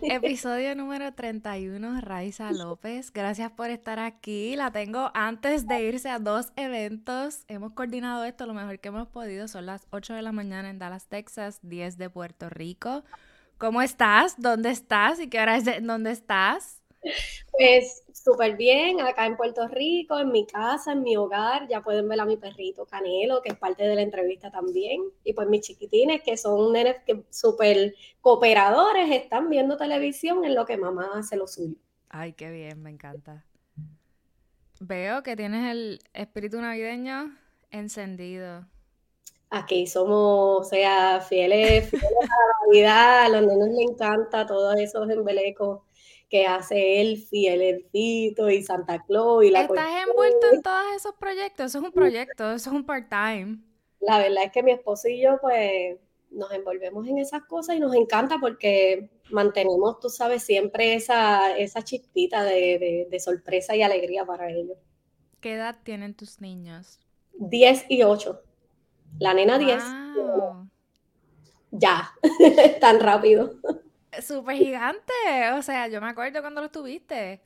Episodio número 31, Raiza López. Gracias por estar aquí. La tengo antes de irse a dos eventos. Hemos coordinado esto lo mejor que hemos podido. Son las 8 de la mañana en Dallas, Texas, 10 de Puerto Rico. ¿Cómo estás? ¿Dónde estás? ¿Y qué hora es? ¿Dónde estás? Pues súper bien, acá en Puerto Rico, en mi casa, en mi hogar. Ya pueden ver a mi perrito Canelo, que es parte de la entrevista también. Y pues mis chiquitines, que son nenes que súper cooperadores, están viendo televisión en lo que mamá hace lo suyo. Ay, qué bien, me encanta. Veo que tienes el espíritu navideño encendido. Aquí somos, o sea, fieles, fieles a la Navidad, a los nenes les encanta todos esos embelecos que hace Elfi, el Elfito y Santa Claus y la ¿Estás envuelto en todos esos proyectos? Eso es un proyecto, eso es un part-time. La verdad es que mi esposo y yo, pues, nos envolvemos en esas cosas y nos encanta porque mantenemos, tú sabes, siempre esa, esa chispita de, sorpresa y alegría para ellos. ¿Qué edad tienen tus niños? 10 y 8. La nena 10. Ya, tan rápido súper gigante. O sea, yo me acuerdo cuando lo tuviste.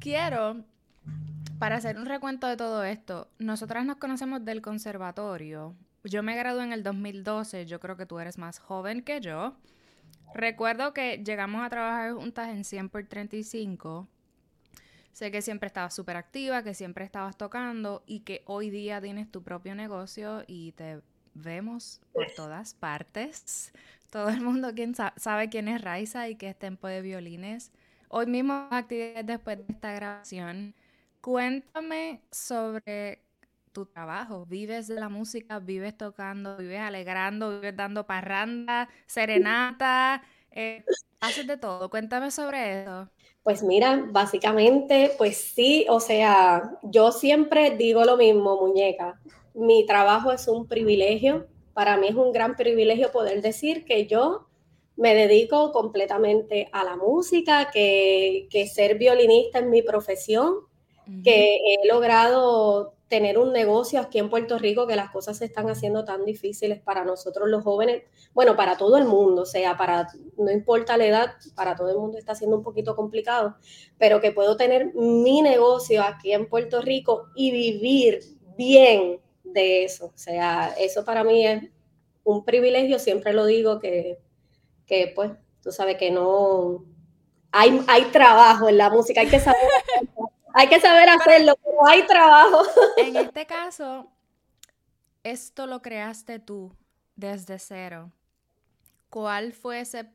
Quiero, para hacer un recuento de todo esto, nosotras nos conocemos del conservatorio. Yo me gradué en el 2012, yo creo que tú eres más joven que yo. Recuerdo que llegamos a trabajar juntas en 100 por 35. Sé que siempre estabas súper activa, que siempre estabas tocando y que hoy día tienes tu propio negocio y te vemos por todas partes. Todo el mundo quien sabe quién es Raiza y qué es Tempo de Violines. Hoy mismo actividades después de esta grabación. Cuéntame sobre tu trabajo. ¿Vives de la música? ¿Vives tocando? ¿Vives alegrando? ¿Vives dando parranda? ¿Serenata? Eh, haces de todo. Cuéntame sobre eso. Pues mira, básicamente, pues sí, o sea, yo siempre digo lo mismo, muñeca. Mi trabajo es un privilegio para mí es un gran privilegio poder decir que yo me dedico completamente a la música, que, ser violinista es mi profesión, que he logrado tener un negocio aquí en Puerto Rico, que las cosas se están haciendo tan difíciles para nosotros los jóvenes, bueno, para todo el mundo, o sea, para, no importa la edad, para todo el mundo está siendo un poquito complicado, pero que puedo tener mi negocio aquí en Puerto Rico y vivir bien de eso. O sea, eso para mí es un privilegio, siempre lo digo que, que pues, tú sabes que no, hay, hay trabajo en la música, hay que saber, hay que saber hacerlo, pero hay trabajo. En este caso, esto lo creaste tú desde cero. ¿Cuál fue ese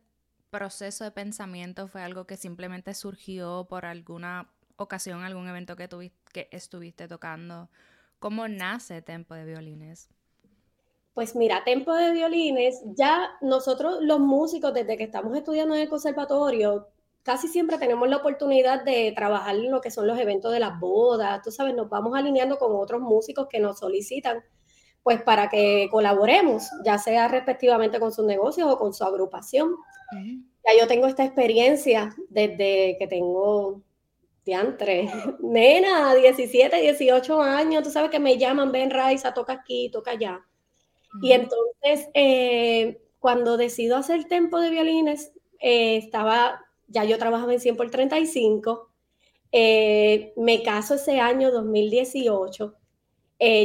proceso de pensamiento? ¿Fue algo que simplemente surgió por alguna ocasión, algún evento que, tuviste, que estuviste tocando? ¿Cómo nace Tempo de Violines? Pues mira, Tempo de Violines, ya nosotros los músicos, desde que estamos estudiando en el conservatorio, casi siempre tenemos la oportunidad de trabajar en lo que son los eventos de las bodas, tú sabes, nos vamos alineando con otros músicos que nos solicitan, pues para que colaboremos, ya sea respectivamente con sus negocios o con su agrupación. Ya yo tengo esta experiencia desde que tengo diantre, nena, 17, 18 años, tú sabes que me llaman, ven Raiza, toca aquí, toca allá. Y entonces, eh, cuando decido hacer tempo de violines, eh, estaba, ya yo trabajaba en 100 por 35, eh, me caso ese año 2018,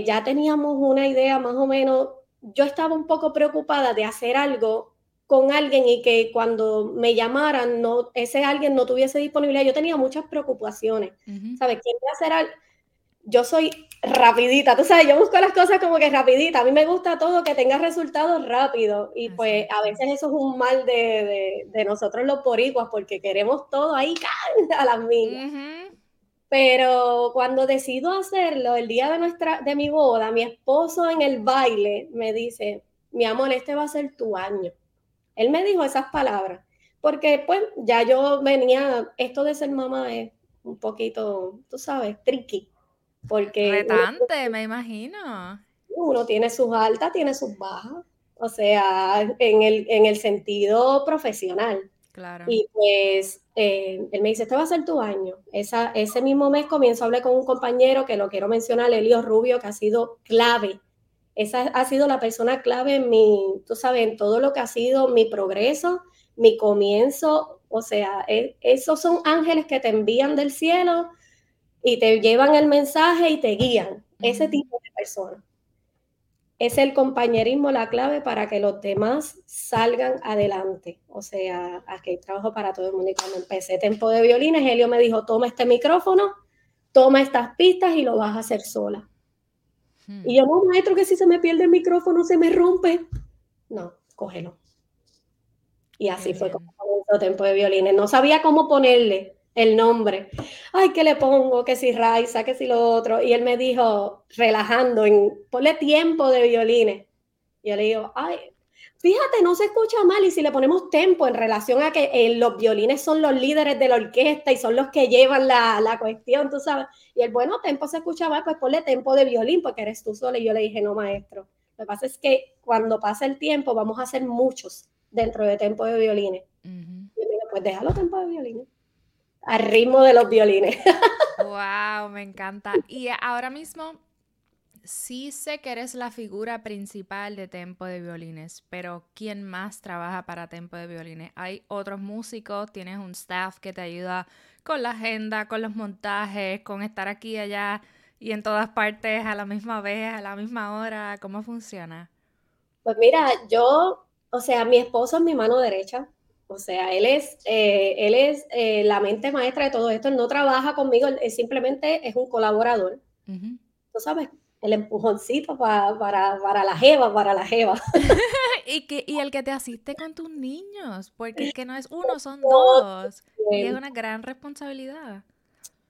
ya teníamos una idea más o menos, yo estaba un poco preocupada de hacer algo con alguien y que cuando me llamaran, no, ese alguien no tuviese disponibilidad. Yo tenía muchas preocupaciones. ¿Sabes? Quería hacer algo. Yo soy rapidita, tú sabes, yo busco las cosas como que rapidita. A mí me gusta todo que tenga resultados rápidos. Y pues a veces eso es un mal de, de, nosotros los poricuas porque queremos todo ahí a las millas. Pero cuando decido hacerlo, el día de, nuestra, de mi boda, mi esposo en el baile me dice, mi amor, este va a ser tu año. Él me dijo esas palabras, porque pues ya yo venía, esto de ser mamá es un poquito, tú sabes, tricky, porque... Retante, me imagino. Uno tiene sus altas, tiene sus bajas, o sea, en el, en el sentido profesional. Claro. Y pues eh, él me dice, este va a ser tu año. Esa, ese mismo mes comienzo a hablar con un compañero que lo quiero mencionar, Elio Rubio, que ha sido clave. Esa ha sido la persona clave en mi, tú sabes, en todo lo que ha sido mi progreso, mi comienzo. O sea, e, esos son ángeles que te envían del cielo y te llevan el mensaje y te guían. Ese tipo de personas es el compañerismo la clave para que los demás salgan adelante. O sea, aquí hay trabajo para todo el mundo. Y cuando empecé Tempo de Violines, Helio me dijo, toma este micrófono, toma estas pistas y lo vas a hacer sola. Hmm. Y yo, no, maestro, que si se me pierde el micrófono, se me rompe. No, cógelo. Y así fue como comenzó Tempo de Violines. No sabía cómo ponerle el nombre. Ay, ¿qué le pongo? Que si Raiza, que si lo otro. Y él me dijo, relajando, en, ponle tiempo de violines. Y yo le digo, ay, fíjate, no se escucha mal. Y si le ponemos tempo en relación a que eh, los violines son los líderes de la orquesta y son los que llevan la, la, cuestión, tú sabes. Y el bueno, tempo se escucha mal, pues ponle tempo de violín porque eres tú solo. Y yo le dije, no, maestro. Lo que pasa es que cuando pasa el tiempo, vamos a hacer muchos dentro de tempo de violines. Y me dijo, pues déjalo tempo de violines al ritmo de los violines. wow, me encanta. Y ahora mismo sí sé que eres la figura principal de Tempo de Violines, pero ¿quién más trabaja para Tempo de Violines? Hay otros músicos, tienes un staff que te ayuda con la agenda, con los montajes, con estar aquí y allá y en todas partes a la misma vez, a la misma hora. ¿Cómo funciona? Pues mira, yo, o sea, mi esposo es mi mano derecha. O sea, él es, eh, él es eh, la mente maestra de todo esto. Él no trabaja conmigo, él, simplemente es un colaborador. Tú sabes, el empujoncito para, para, la jeva, para la jeva. y, que, y el que te asiste con tus niños, porque es que no es uno, son dos. Y es una gran responsabilidad.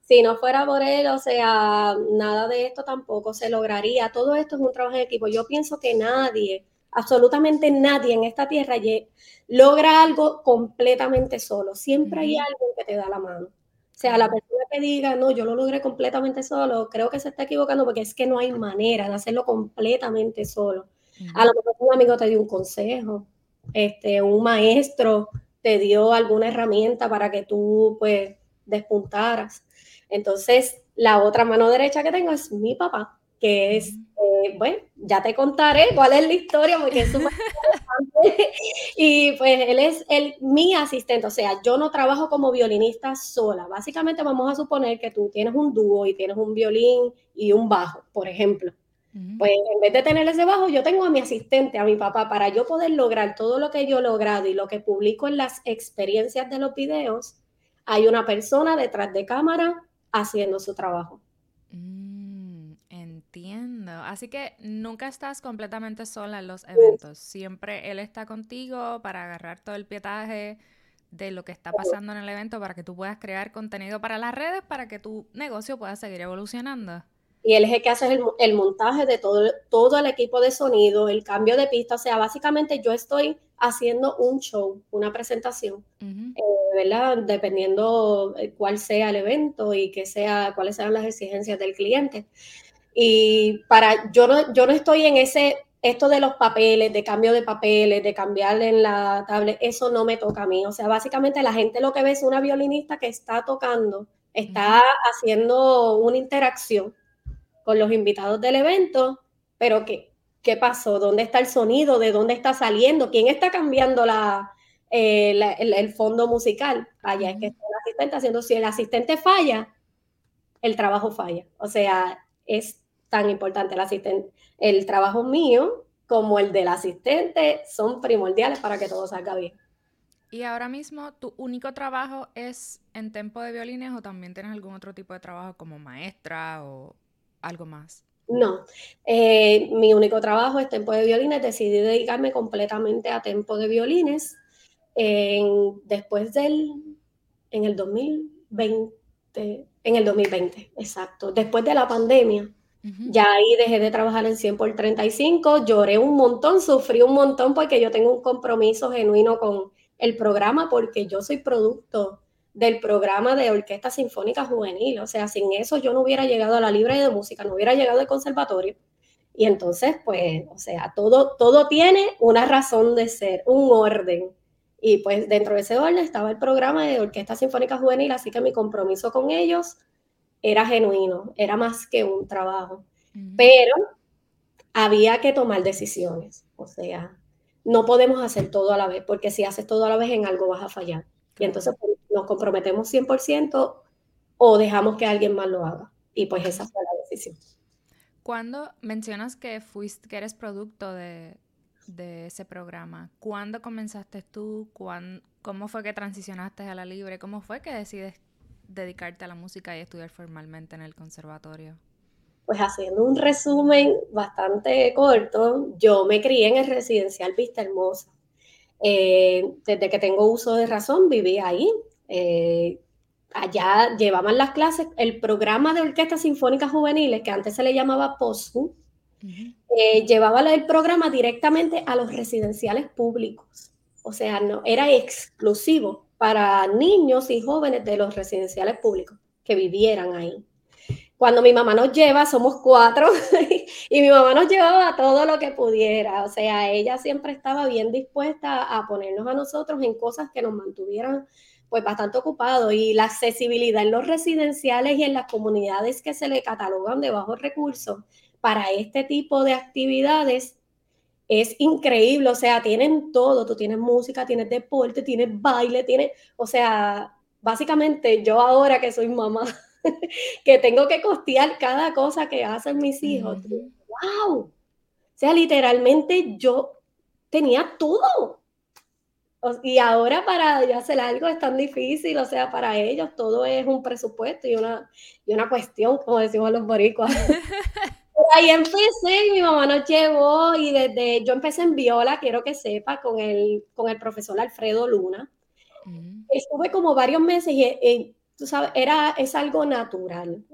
Si no fuera por él, o sea, nada de esto tampoco se lograría. Todo esto es un trabajo de equipo. Yo pienso que nadie absolutamente nadie en esta tierra logra algo completamente solo. Siempre hay alguien que te da la mano. O sea, la persona que diga, no, yo lo logré completamente solo, creo que se está equivocando porque es que no hay manera de hacerlo completamente solo. A lo mejor un amigo te dio un consejo, este, un maestro te dio alguna herramienta para que tú, pues, despuntaras. Entonces, la otra mano derecha que tengo es mi papá, que es eh, bueno, ya te contaré cuál es la historia porque es súper interesante. y pues él es el, mi asistente, o sea, yo no trabajo como violinista sola. Básicamente vamos a suponer que tú tienes un dúo y tienes un violín y un bajo, por ejemplo. Pues en vez de tener ese bajo, yo tengo a mi asistente, a mi papá, para yo poder lograr todo lo que yo he logrado y lo que publico en las experiencias de los videos, hay una persona detrás de cámara haciendo su trabajo. Entiendo. Así que nunca estás completamente sola en los eventos. Siempre él está contigo para agarrar todo el pietaje de lo que está pasando en el evento para que tú puedas crear contenido para las redes, para que tu negocio pueda seguir evolucionando. Y él es el que hace el, montaje de todo, todo el equipo de sonido, el cambio de pista. O sea, básicamente yo estoy haciendo un show, una presentación, eh, ¿verdad? Dependiendo cuál sea el evento y que sea, cuáles sean las exigencias del cliente. Y para, yo no, yo no estoy en ese, esto de los papeles, de cambio de papeles, de cambiar en la tablet, eso no me toca a mí. O sea, básicamente la gente lo que ve es una violinista que está tocando, está haciendo una interacción con los invitados del evento, pero ¿qué, qué pasó? ¿Dónde está el sonido? ¿De dónde está saliendo? ¿Quién está cambiando la, eh, el, fondo musical? Allá es que está el asistente haciendo, si el asistente falla, el trabajo falla. O sea, es tan importante. El, asistente, el trabajo mío como el del asistente son primordiales para que todo salga bien. ¿Y ahora mismo tu único trabajo es en tempo de violines o también tienes algún otro tipo de trabajo como maestra o algo más? No, eh, mi único trabajo es tempo de violines. Decidí dedicarme completamente a tempo de violines en, después del, en el 2020, en el 2020, exacto, después de la pandemia. Ya ahí dejé de trabajar en 100 por 35, lloré un montón, sufrí un montón porque yo tengo un compromiso genuino con el programa porque yo soy producto del programa de Orquesta Sinfónica Juvenil. O sea, sin eso yo no hubiera llegado a la Libre de Música, no hubiera llegado al conservatorio. Y entonces, pues, o sea, todo, todo tiene una razón de ser, un orden. Y pues dentro de ese orden estaba el programa de Orquesta Sinfónica Juvenil, así que mi compromiso con ellos era genuino, era más que un trabajo. Pero había que tomar decisiones, o sea, no podemos hacer todo a la vez, porque si haces todo a la vez en algo vas a fallar. Y entonces pues, nos comprometemos 100% o dejamos que alguien más lo haga. Y pues esa fue la decisión. Cuando mencionas que fuiste, que eres producto de, de ese programa, ¿cuándo comenzaste tú? ¿Cómo fue que transicionaste a la libre? ¿Cómo fue que decides dedicarte a la música y estudiar formalmente en el conservatorio? Pues haciendo un resumen bastante corto, yo me crié en el residencial Vista Hermosa. Eh, desde que tengo uso de razón, viví ahí. Eh, allá llevaban las clases, el programa de orquestas sinfónicas juveniles, que antes se le llamaba POSU, eh, llevaba el programa directamente a los residenciales públicos. O sea, no, era exclusivo para niños y jóvenes de los residenciales públicos que vivieran ahí. Cuando mi mamá nos lleva, somos cuatro, y mi mamá nos llevaba todo lo que pudiera. O sea, ella siempre estaba bien dispuesta a ponernos a nosotros en cosas que nos mantuvieran pues bastante ocupado y la accesibilidad en los residenciales y en las comunidades que se le catalogan de bajos recursos para este tipo de actividades es increíble, o sea, tienen todo, tú tienes música, tienes deporte, tienes baile, tienes, o sea, básicamente yo ahora que soy mamá, que tengo que costear cada cosa que hacen mis hijos, wow, o sea, literalmente yo tenía todo, y ahora para hacer algo es tan difícil, o sea, para ellos todo es un presupuesto y una, y una cuestión, como decimos los boricuas. ahí empecé y mi mamá nos llevó y desde, yo empecé en viola, quiero que sepa, con el, con el profesor Alfredo Luna. Estuve como varios meses y, tú sabes, era, es algo natural.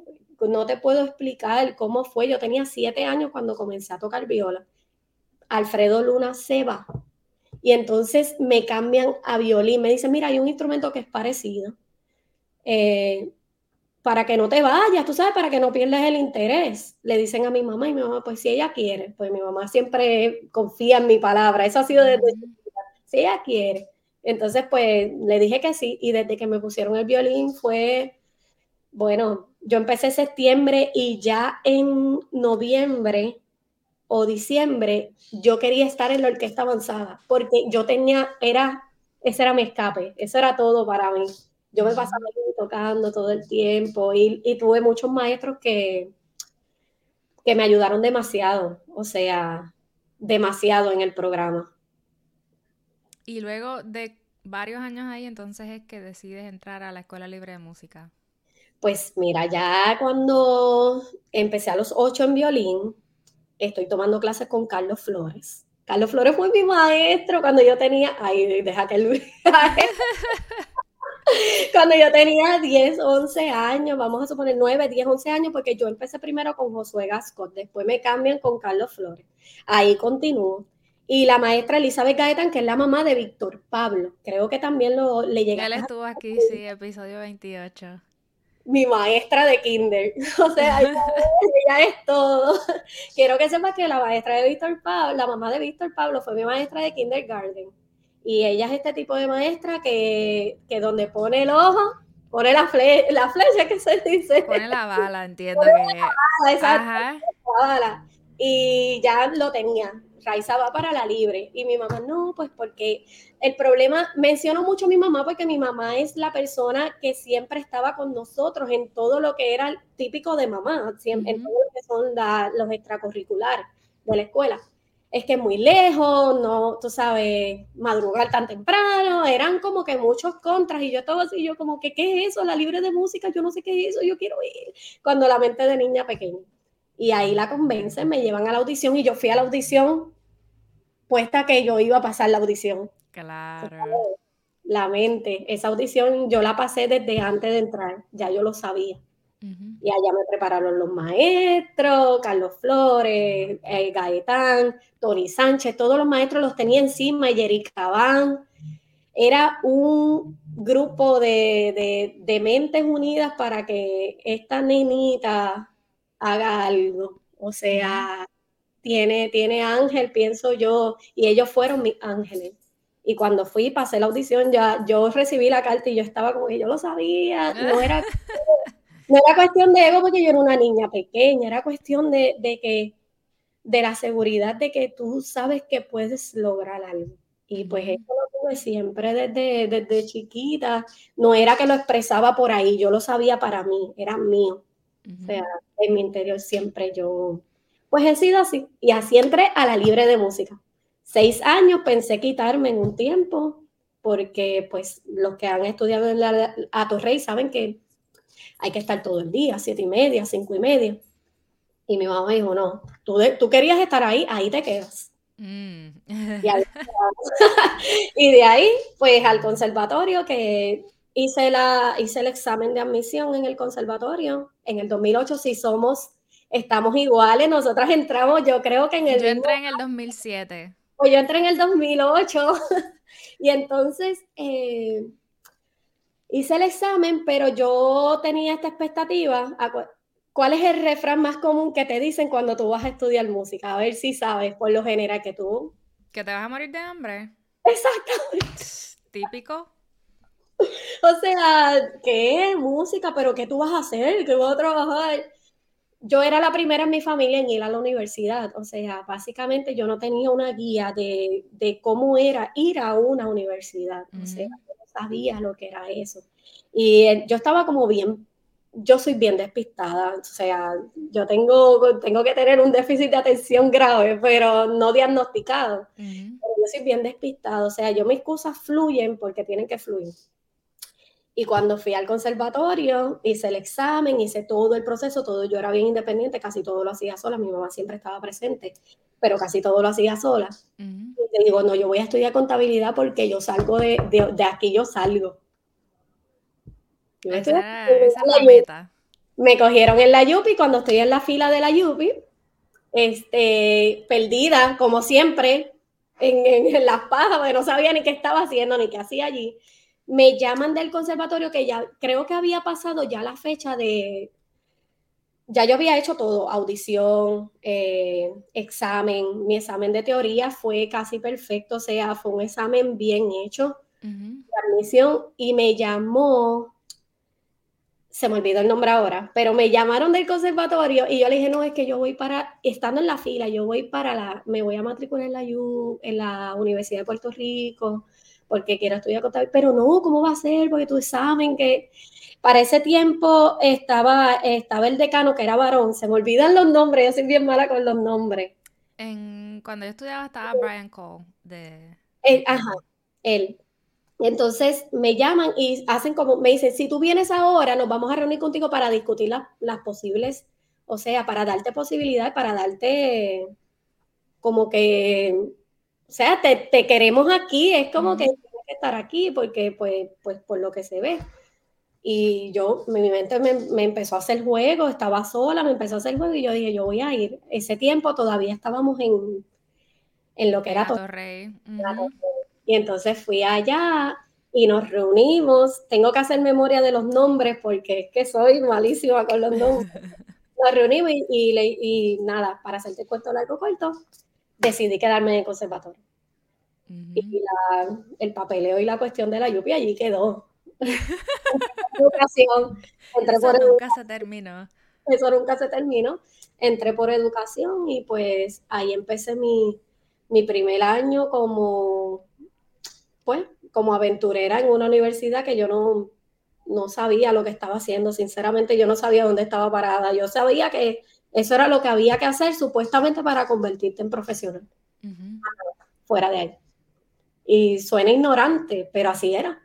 No te puedo explicar cómo fue. Yo tenía siete años cuando comencé a tocar viola. Alfredo Luna se va y entonces me cambian a violín. Me dicen, mira, hay un instrumento que es parecido. Eh, para que no te vayas, tú sabes, para que no pierdas el interés. Le dicen a mi mamá y mi mamá, pues si ella quiere, pues mi mamá siempre confía en mi palabra. Eso ha sido desde si ella quiere. Entonces, pues le dije que sí y desde que me pusieron el violín fue, bueno, yo empecé septiembre y ya en noviembre o diciembre, yo quería estar en la orquesta avanzada, porque yo tenía, era, ese era mi escape, eso era todo para mí. Yo me pasaba tocando todo el tiempo y, y, tuve muchos maestros que, que me ayudaron demasiado, o sea, demasiado en el programa. Y luego de varios años ahí, entonces es que decides entrar a la Escuela Libre de Música. Pues mira, ya cuando empecé a los ocho en violín, estoy tomando clases con Carlos Flores. Carlos Flores fue mi maestro cuando yo tenía, ay, deja que él... cuando yo tenía 10, 11 años, vamos a suponer 9, 10, 11 años, porque yo empecé primero con Josué Gascot, después me cambian con Carlos Flores. Ahí continúo. Y la maestra Elizabeth Gaetan, que es la mamá de Víctor Pablo, creo que también lo, le llega. Él estuvo aquí, sí, episodio 28 mi maestra de kinder. O sea, ella, es todo. Quiero que sepas que la maestra de Víctor Pablo, la mamá de Víctor Pablo fue mi maestra de kindergarten. Y ella es este tipo de maestra que, que donde pone el ojo, pone la, la flecha que se dice. Pone la bala, entiendo que. La bala, exacto, La bala. Y ya lo tenía. Raiza va para la libre. Y mi mamá, no, pues porque el problema, menciono mucho a mi mamá porque mi mamá es la persona que siempre estaba con nosotros en todo lo que era típico de mamá, siempre, en todo lo que son los extracurriculares de la escuela. Es que es muy lejos, no, tú sabes, madrugar tan temprano, eran como que muchos contras y yo estaba así, yo como que, ¿qué es eso? La libre de música, yo no sé qué es eso, yo quiero ir, cuando la mente de niña pequeña. Y ahí la convencen, me llevan a la audición y yo fui a la audición puesta que yo iba a pasar la audición. Claro. La mente, esa audición yo la pasé desde antes de entrar, ya yo lo sabía. Y allá me prepararon los maestros, Carlos Flores, eh, Gaetán, Tony Sánchez, todos los maestros los tenía encima, Jerry Cabán. Era un grupo de, de mentes unidas para que esta nenita haga algo. O sea, tiene, tiene ángel, pienso yo, y ellos fueron mis ángeles. Y cuando fui, pasé la audición, ya yo recibí la carta y yo estaba como que yo lo sabía, no era, no era cuestión de ego porque yo era una niña pequeña, era cuestión de, de que, de la seguridad de que tú sabes que puedes lograr algo. Y pues eso lo tuve siempre desde, desde chiquita. No era que lo expresaba por ahí, yo lo sabía para mí, era mío. O sea, en mi interior siempre yo, pues he sido así. Y así entré a la libre de música seis años pensé quitarme en un tiempo, porque pues los que han estudiado en la Torrey saben que hay que estar todo el día, siete y media, cinco y media. Y mi mamá dijo, no, tú, tú querías estar ahí, ahí te quedas. Mm. Y, de ahí, pues al conservatorio, que hice, la, hice el examen de admisión en el conservatorio. En el 2008, si somos, estamos iguales, nosotras entramos, yo creo que en el... Yo entré en el 2007. Pues yo entré en el 2008 y entonces eh, hice el examen, pero yo tenía esta expectativa. ¿Cuál es el refrán más común que te dicen cuando tú vas a estudiar música? A ver si sabes, por lo general, que tú... Que te vas a morir de hambre. Exactamente. Típico. O sea, ¿qué? Música, pero ¿qué tú vas a hacer? ¿Qué vas a trabajar? yo era la primera en mi familia en ir a la universidad, o sea, básicamente yo no tenía una guía de, cómo era ir a una universidad, o sea, yo no sabía lo que era eso. Y eh, yo estaba como bien, yo soy bien despistada, o sea, yo tengo, tengo que tener un déficit de atención grave, pero no diagnosticado. Pero yo soy bien despistada, o sea, yo mis cosas fluyen porque tienen que fluir. Y cuando fui al conservatorio, hice el examen, hice todo el proceso, todo yo era bien independiente, casi todo lo hacía sola, mi mamá siempre estaba presente, pero casi todo lo hacía sola. Y te digo, no, yo voy a estudiar contabilidad porque yo salgo de, de, aquí, yo salgo. esa, es la meta. Me cogieron en la Yupi cuando estoy en la fila de la Yupi, este, perdida, como siempre, en, en, en las pajas, porque no sabía ni qué estaba haciendo ni qué hacía allí me llaman del conservatorio que ya creo que había pasado ya la fecha de, ya yo había hecho todo, audición, eh, examen, mi examen de teoría fue casi perfecto, o sea, fue un examen bien hecho, admisión, y me llamó, se me olvidó el nombre ahora, pero me llamaron del conservatorio y yo le dije, no, es que yo voy para, estando en la fila, yo voy para la, me voy a matricular en la, en la Universidad de Puerto Rico, porque quiero estudiar contabilidad, pero no, ¿cómo va a ser? Porque tú saben que para ese tiempo estaba, estaba el decano que era varón, se me olvidan los nombres, yo soy bien mala con los nombres. En, cuando yo estudiaba estaba Brian Cole de... ajá, él. Entonces me llaman y hacen como, me dicen, si tú vienes ahora, nos vamos a reunir contigo para discutir las, las posibles, o sea, para darte posibilidad, para darte como que o sea, te, queremos aquí, es como que tienes que estar aquí porque, pues, pues, por lo que se ve. Y yo, mi mente me, empezó a hacer juego, estaba sola, me empezó a hacer juego y yo dije, yo voy a ir. Ese tiempo todavía estábamos en, en lo que era Torrey. Y entonces fui allá y nos reunimos. Tengo que hacer memoria de los nombres porque es que soy malísima con los nombres. Nos reunimos y, y, y nada, para hacerte el cuento largo corto, decidí quedarme en el conservatorio. Y el papeleo y la cuestión de la lluvia allí quedó. Educación. Eso nunca se terminó. Eso nunca se terminó. Entré por educación y pues ahí empecé mi, mi primer año como, pues, como aventurera en una universidad que yo no, no sabía lo que estaba haciendo. Sinceramente, yo no sabía dónde estaba parada. Yo sabía que eso era lo que había que hacer supuestamente para convertirte en profesional. Fuera de ahí. Y suena ignorante, pero así era.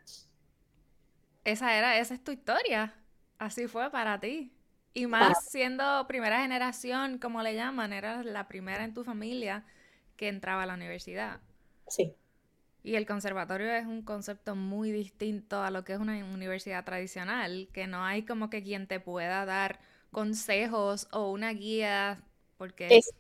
Esa era, esa es tu historia. Así fue para ti. Y más siendo primera generación, como le llaman, eras la primera en tu familia que entraba a la universidad. Sí. Y el conservatorio es un concepto muy distinto a lo que es una universidad tradicional, que no hay como que quien te pueda dar consejos o una guía, porque es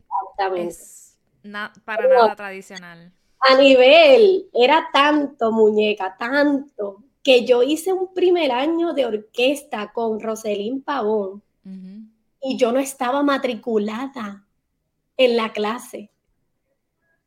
para nada tradicional. A nivel, era tanto, muñeca, tanto, que yo hice un primer año de orquesta con Roselín Pavón y yo no estaba matriculada en la clase.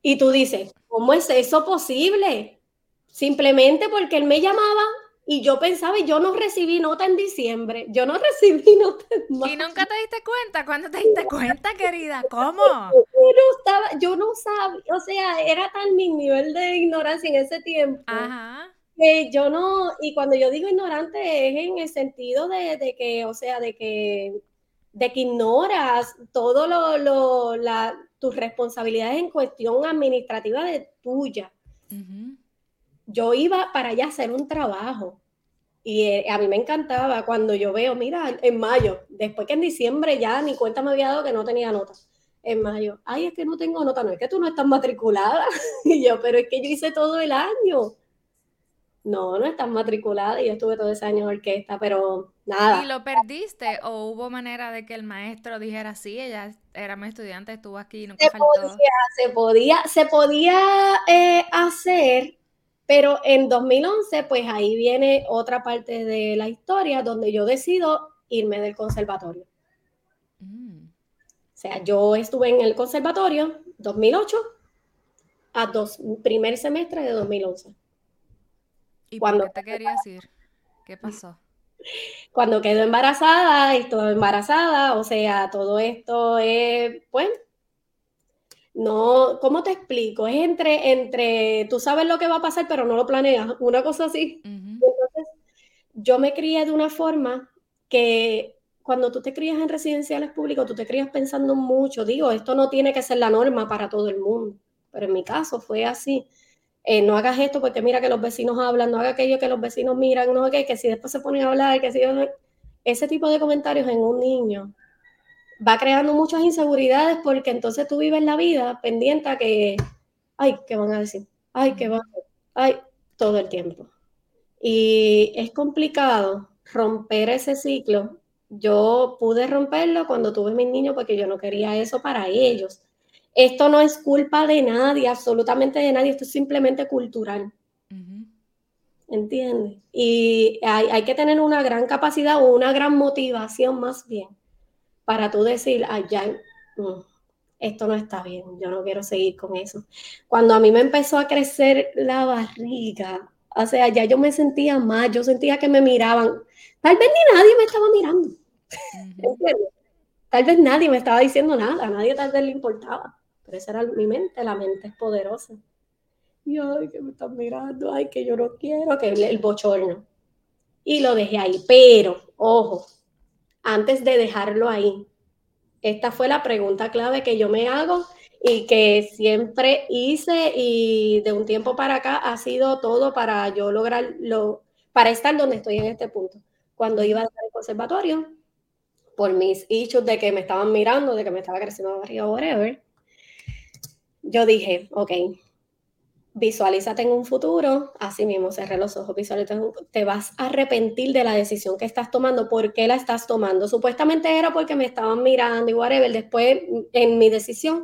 Y tú dices, ¿cómo es eso posible? Simplemente porque él me llamaba y yo pensaba, yo no recibí nota en diciembre, yo no recibí nota en ¿Y nunca te diste cuenta? ¿Cuándo te diste cuenta, querida? ¿Cómo? Yo no estaba, yo no sabía, o sea, era tan mi nivel de ignorancia en ese tiempo. Ajá. Que yo no, y cuando yo digo ignorante es en el sentido de, que, o sea, de que, de que ignoras todo lo, lo la, tus responsabilidades en cuestión administrativa de tuya yo iba para allá a hacer un trabajo. Y eh, a mí me encantaba cuando yo veo, mira, en mayo, después que en diciembre ya ni cuenta me había dado que no tenía nota. En mayo, ay, es que no tengo nota, no es que tú no estás matriculada. Y yo, pero es que yo hice todo el año. No, no estás matriculada y yo estuve todo ese año en orquesta, pero nada. ¿Y lo perdiste o hubo manera de que el maestro dijera, sí, ella era mi estudiante, estuvo aquí y nunca se faltó? Podía, se podía, se podía eh, hacer, pero en 2011, pues ahí viene otra parte de la historia donde yo decido irme del conservatorio. Mm. O sea, yo estuve en el conservatorio 2008 a dos, primer semestre de 2011. ¿Y cuando qué te querías ir? ¿Qué pasó? Cuando quedó embarazada, estuve embarazada, o sea, todo esto es, pues, no, ¿cómo te explico? Es entre, entre, tú sabes lo que va a pasar, pero no lo planeas, una cosa así. Entonces, yo me crié de una forma que cuando tú te crías en residenciales públicos, tú te crías pensando mucho. Digo, esto no tiene que ser la norma para todo el mundo, pero en mi caso fue así. Eh, no hagas esto porque mira que los vecinos hablan, no haga aquello que los vecinos miran, no que, que si después se ponen a hablar, que si ese tipo de comentarios en un niño va creando muchas inseguridades porque entonces tú vives la vida pendiente a que, ay, ¿qué van a decir? Ay, ¿qué van a decir? Ay, todo el tiempo. Y es complicado romper ese ciclo. Yo pude romperlo cuando tuve mis niños porque yo no quería eso para ellos. Esto no es culpa de nadie, absolutamente de nadie, esto es simplemente cultural. ¿Entiendes? Y hay, hay que tener una gran capacidad o una gran motivación más bien para tú decir, ay, ya, mm, esto no está bien, yo no quiero seguir con eso. Cuando a mí me empezó a crecer la barriga, o sea, ya yo me sentía mal, yo sentía que me miraban. Tal vez ni nadie me estaba mirando. Tal vez nadie me estaba diciendo nada, a nadie tal vez le importaba. Pero esa era mi mente, la mente es poderosa. Y ay, que me están mirando, ay, que yo no quiero, que el, bochorno. Y lo dejé ahí. Pero, ojo, antes de dejarlo ahí? Esta fue la pregunta clave que yo me hago y que siempre hice y de un tiempo para acá ha sido todo para yo lograrlo, para estar donde estoy en este punto. Cuando iba al conservatorio, por mis hechos de que me estaban mirando, de que me estaba creciendo la barriga, whatever, yo dije, ok, visualízate en un futuro, así mismo, cerré los ojos, visualízate, te vas a arrepentir de la decisión que estás tomando, ¿por qué la estás tomando? Supuestamente era porque me estaban mirando y whatever, después en mi decisión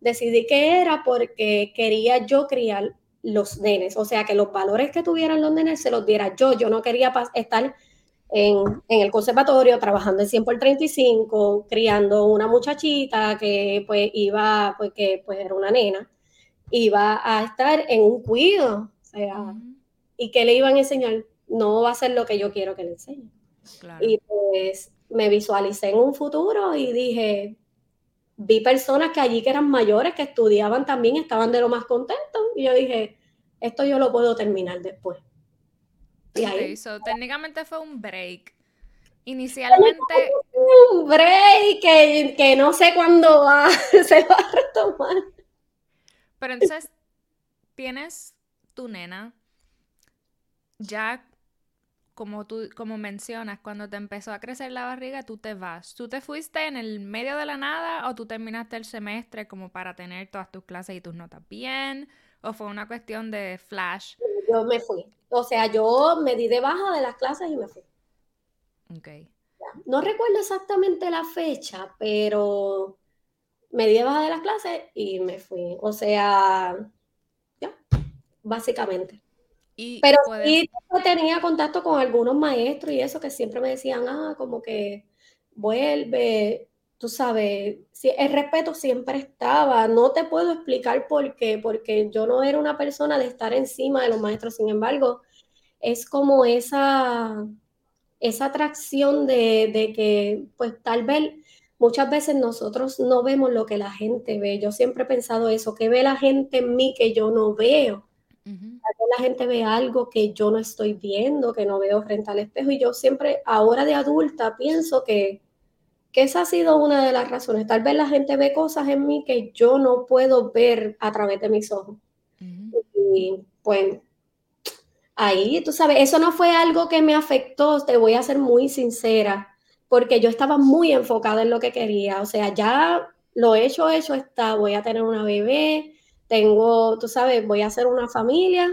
decidí que era porque quería yo criar los nenes, o sea, que los valores que tuvieran los nenes se los diera yo, yo no quería estar en, en, el conservatorio trabajando en 100 por 35, criando una muchachita que pues iba, pues que pues era una nena, iba a estar en un cuido. O sea, ¿y qué le iban a enseñar? No va a ser lo que yo quiero que le enseñe. Y pues me visualicé en un futuro y dije, vi personas que allí que eran mayores, que estudiaban también, estaban de lo más contentos. Y yo dije, esto yo lo puedo terminar después. Y ahí, técnicamente fue un break. Inicialmente. Un break que, que no sé cuándo va, se va a retomar. Pero entonces, tienes tu nena, ya como tú como mencionas, cuando te empezó a crecer la barriga, tú te vas. ¿Tú te fuiste en el medio de la nada o tú terminaste el semestre como para tener todas tus clases y tus notas bien? ¿O fue una cuestión de flash? Yo me fui. O sea, yo me di de baja de las clases y me fui. Ok. No recuerdo exactamente la fecha, pero me di de baja de las clases y me fui. O sea, ya, básicamente. Pero sí tenía contacto con algunos maestros y eso que siempre me decían, ah, como que vuelve. Tú sabes, el respeto siempre estaba. No te puedo explicar por qué, porque yo no era una persona de estar encima de los maestros. Sin embargo, es como esa, esa atracción de, de que, pues tal vez muchas veces nosotros no vemos lo que la gente ve. Yo siempre he pensado eso, que ve la gente en mí que yo no veo. La gente ve algo que yo no estoy viendo, que no veo frente al espejo. Y yo siempre, ahora de adulta, pienso que, que esa ha sido una de las razones. Tal vez la gente ve cosas en mí que yo no puedo ver a través de mis ojos. Y pues ahí, tú sabes, eso no fue algo que me afectó, te voy a ser muy sincera porque yo estaba muy enfocada en lo que quería. O sea, ya lo hecho, hecho está. Voy a tener una bebé, tengo, tú sabes, voy a hacer una familia.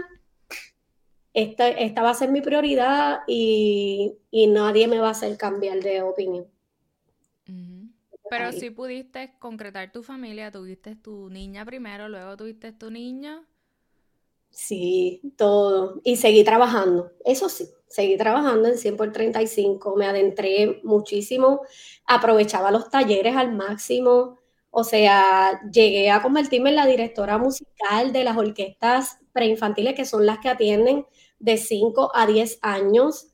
Esta, esta va a ser mi prioridad y, nadie me va a hacer cambiar de opinión. Pero si pudiste concretar tu familia, tuviste tu niña primero, luego tuviste tu niña. Sí, todo. Y seguí trabajando, eso sí seguí trabajando en 100 por 35, me adentré muchísimo, aprovechaba los talleres al máximo, o sea, llegué a convertirme en la directora musical de las orquestas preinfantiles, que son las que atienden de 5 a 10 años.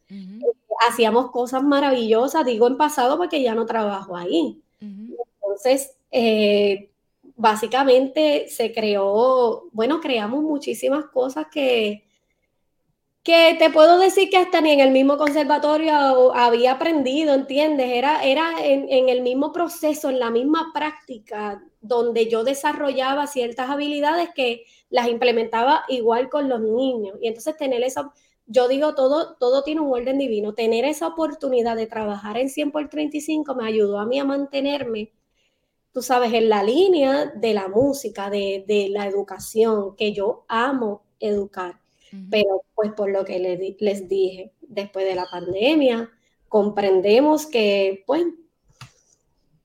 Hacíamos cosas maravillosas, digo en pasado porque ya no trabajo ahí. Entonces, eh, básicamente se creó, bueno, creamos muchísimas cosas que, que te puedo decir que hasta ni en el mismo conservatorio había aprendido, ¿entiendes? Era, era en, el mismo proceso, en la misma práctica, donde yo desarrollaba ciertas habilidades que las implementaba igual con los niños. Y entonces tener esa, yo digo, todo, todo tiene un orden divino. Tener esa oportunidad de trabajar en 100 por 35 me ayudó a mí a mantenerme, tú sabes, en la línea de la música, de, de la educación, que yo amo educar pero pues por lo que les, dije, después de la pandemia, comprendemos que pues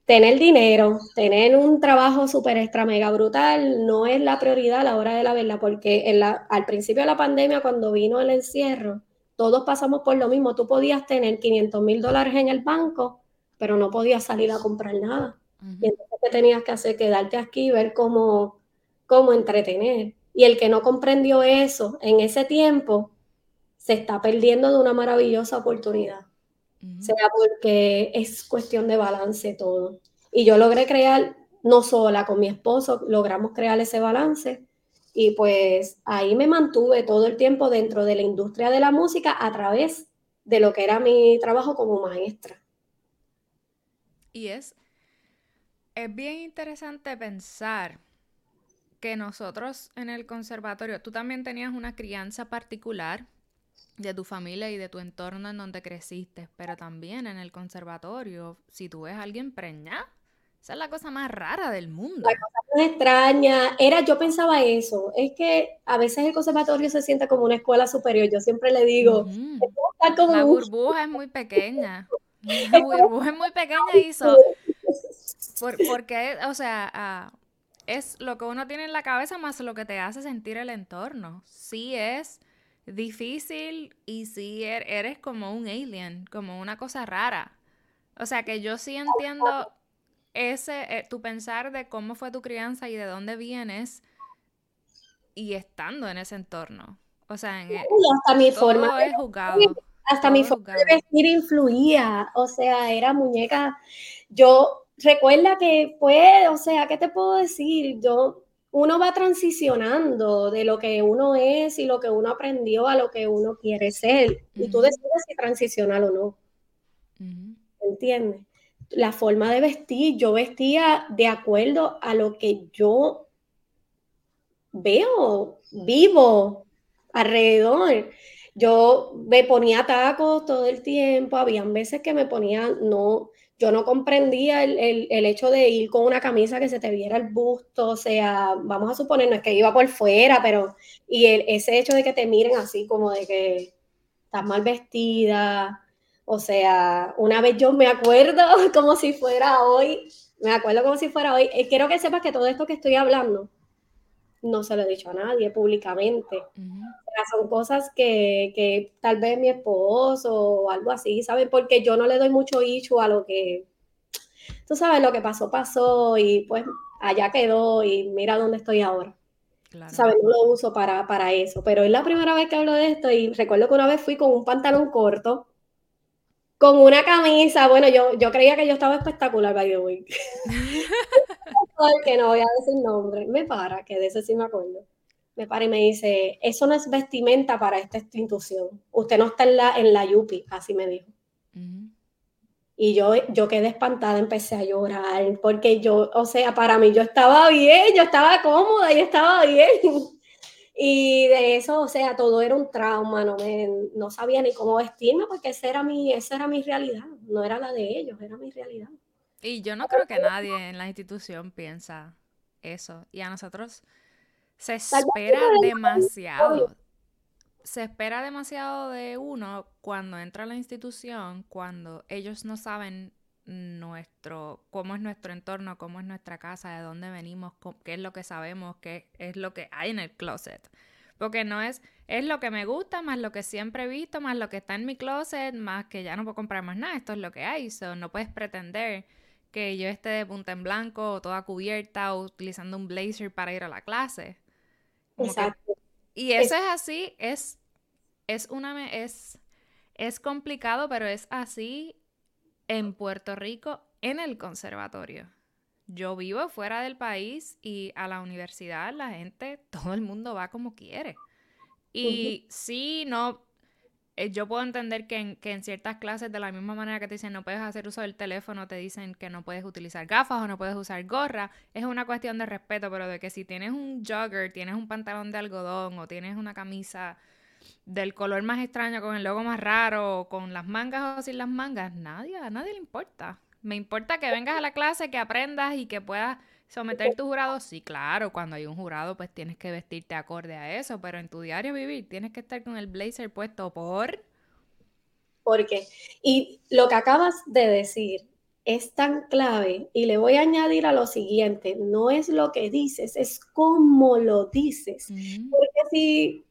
tener dinero, tener un trabajo súper extra mega brutal no es la prioridad a la hora de la verdad, porque en la, al principio de la pandemia, cuando vino el encierro, todos pasamos por lo mismo. Tú podías tener 500 mil dólares en el banco, pero no podías salir a comprar nada. Y entonces, ¿qué tenías que hacer? Quedarte aquí y ver cómo, cómo entretener. Y el que no comprendió eso en ese tiempo, se está perdiendo de una maravillosa oportunidad. Sea, porque es cuestión de balance todo. Y yo logré crear, no sola, con mi esposo, logramos crear ese balance. Y pues ahí me mantuve todo el tiempo dentro de la industria de la música a través de lo que era mi trabajo como maestra. Y es, es bien interesante pensar que nosotros en el conservatorio, tú también tenías una crianza particular de tu familia y de tu entorno en donde creciste, pero también en el conservatorio, si tú ves a alguien preñada, esa es la cosa más rara del mundo. La cosa más extraña, era, yo pensaba eso, es que a veces el conservatorio se siente como una escuela superior, yo siempre le digo, la burbuja es muy pequeña, la burbuja es muy pequeña y eso, porque, o sea, es lo que uno tiene en la cabeza más lo que te hace sentir el entorno. Sí es difícil y sí er, eres como un alien, como una cosa rara. O sea que yo sí entiendo ese, eh, tu pensar de cómo fue tu crianza y de dónde vienes y estando en ese entorno. O sea, en, hasta mi forma de, hasta mi forma de vestir influía. O sea, era muñeca. Yo recuerda que pues, o sea, ¿qué te puedo decir? Yo, uno va transicionando de lo que uno es y lo que uno aprendió a lo que uno quiere ser. Y tú decides si transicionar o no. ¿Entiendes? La forma de vestir, yo vestía de acuerdo a lo que yo veo, vivo alrededor. Yo me ponía tacos todo el tiempo, habían veces que me ponía, no, yo no comprendía el, hecho de ir con una camisa que se te viera el busto, o sea, vamos a suponer, no es que iba por fuera, pero, y ese hecho de que te miren así como de que estás mal vestida, o sea, una vez yo me acuerdo como si fuera hoy, me acuerdo como si fuera hoy, eh, quiero que sepas que todo esto que estoy hablando no se lo he dicho a nadie públicamente. o sea, son cosas que, que, tal vez mi esposo o algo así, ¿saben? Porque yo no le doy mucho issue a lo que... tú sabes, lo que pasó, pasó y pues allá quedó y mira dónde estoy ahora. Claro. ¿Sabes? No lo uso para, para eso, pero es la primera vez que hablo de esto y recuerdo que una vez fui con un pantalón corto, con una camisa, bueno, yo, yo creía que yo estaba espectacular, by the way. que no voy a decir nombre, me para, que de ese sí me acuerdo. Me para y me dice, eso no es vestimenta para esta institución. Usted no está en la, en la Yupi, así me dijo. Y yo, yo quedé espantada, empecé a llorar, porque yo, o sea, para mí yo estaba bien, yo estaba cómoda, y estaba bien. Y de eso, o sea, todo era un trauma, no, me, no sabía ni cómo vestirme, porque esa era, mi, esa era mi realidad, no era la de ellos, era mi realidad. Y yo no creo que nadie en la institución piensa eso. Y a nosotros se espera demasiado se espera demasiado de uno cuando entra a la institución, cuando ellos no saben nuestro, cómo es nuestro entorno, cómo es nuestra casa, de dónde venimos, qué es lo que sabemos, qué es lo que hay en el closet. Porque no es, es lo que me gusta, más lo que siempre he visto, más lo que está en mi closet, más que ya no puedo comprar más nada, esto es lo que hay. So, no puedes pretender que yo esté de punta en blanco o toda cubierta o utilizando un blazer para ir a la clase. Exacto. Y eso es, así, es, es una, es, es complicado, pero es así en Puerto Rico, en el conservatorio. Yo vivo fuera del país y a la universidad la gente, todo el mundo va como quiere. Y sí, no, eh, yo puedo entender que en, que en, ciertas clases, de la misma manera que te dicen no puedes hacer uso del teléfono, te dicen que no puedes utilizar gafas o no puedes usar gorra, es una cuestión de respeto, pero de que si tienes un jogger, tienes un pantalón de algodón o tienes una camisa del color más extraño, con el logo más raro, con las mangas o sin las mangas, nadie, a nadie le importa. Me importa que vengas a la clase, que aprendas y que puedas ¿Someter tu jurado? Sí, claro, cuando hay un jurado pues tienes que vestirte acorde a eso, pero en tu diario vivir tienes que estar con el blazer puesto por... Porque, y lo que acabas de decir es tan clave y le voy a añadir a lo siguiente, no es lo que dices, es cómo lo dices. Porque si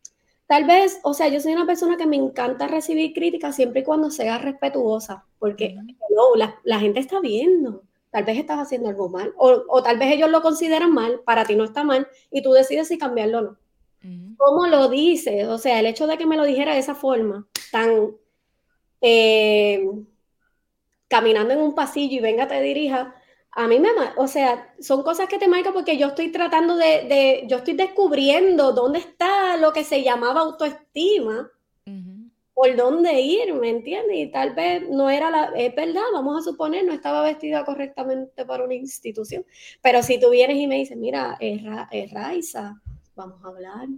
tal vez, o sea, yo soy una persona que me encanta recibir críticas siempre y cuando sea respetuosa, porque no, la, la gente está viendo tal vez estás haciendo algo mal, o, tal vez ellos lo consideran mal, para ti no está mal, y tú decides si cambiarlo o no. ¿Cómo lo dices? O sea, el hecho de que me lo dijera de esa forma, tan eh, caminando en un pasillo y venga, te dirija, a mí me, o sea, son cosas que te marcan porque yo estoy tratando de, de yo estoy descubriendo dónde está lo que se llamaba autoestima por dónde ir, ¿me entiendes? Y tal vez no era la, es verdad, vamos a suponer, no estaba vestida correctamente para una institución, pero si tú vienes y me dices, mira, es, Raiza, vamos a hablar,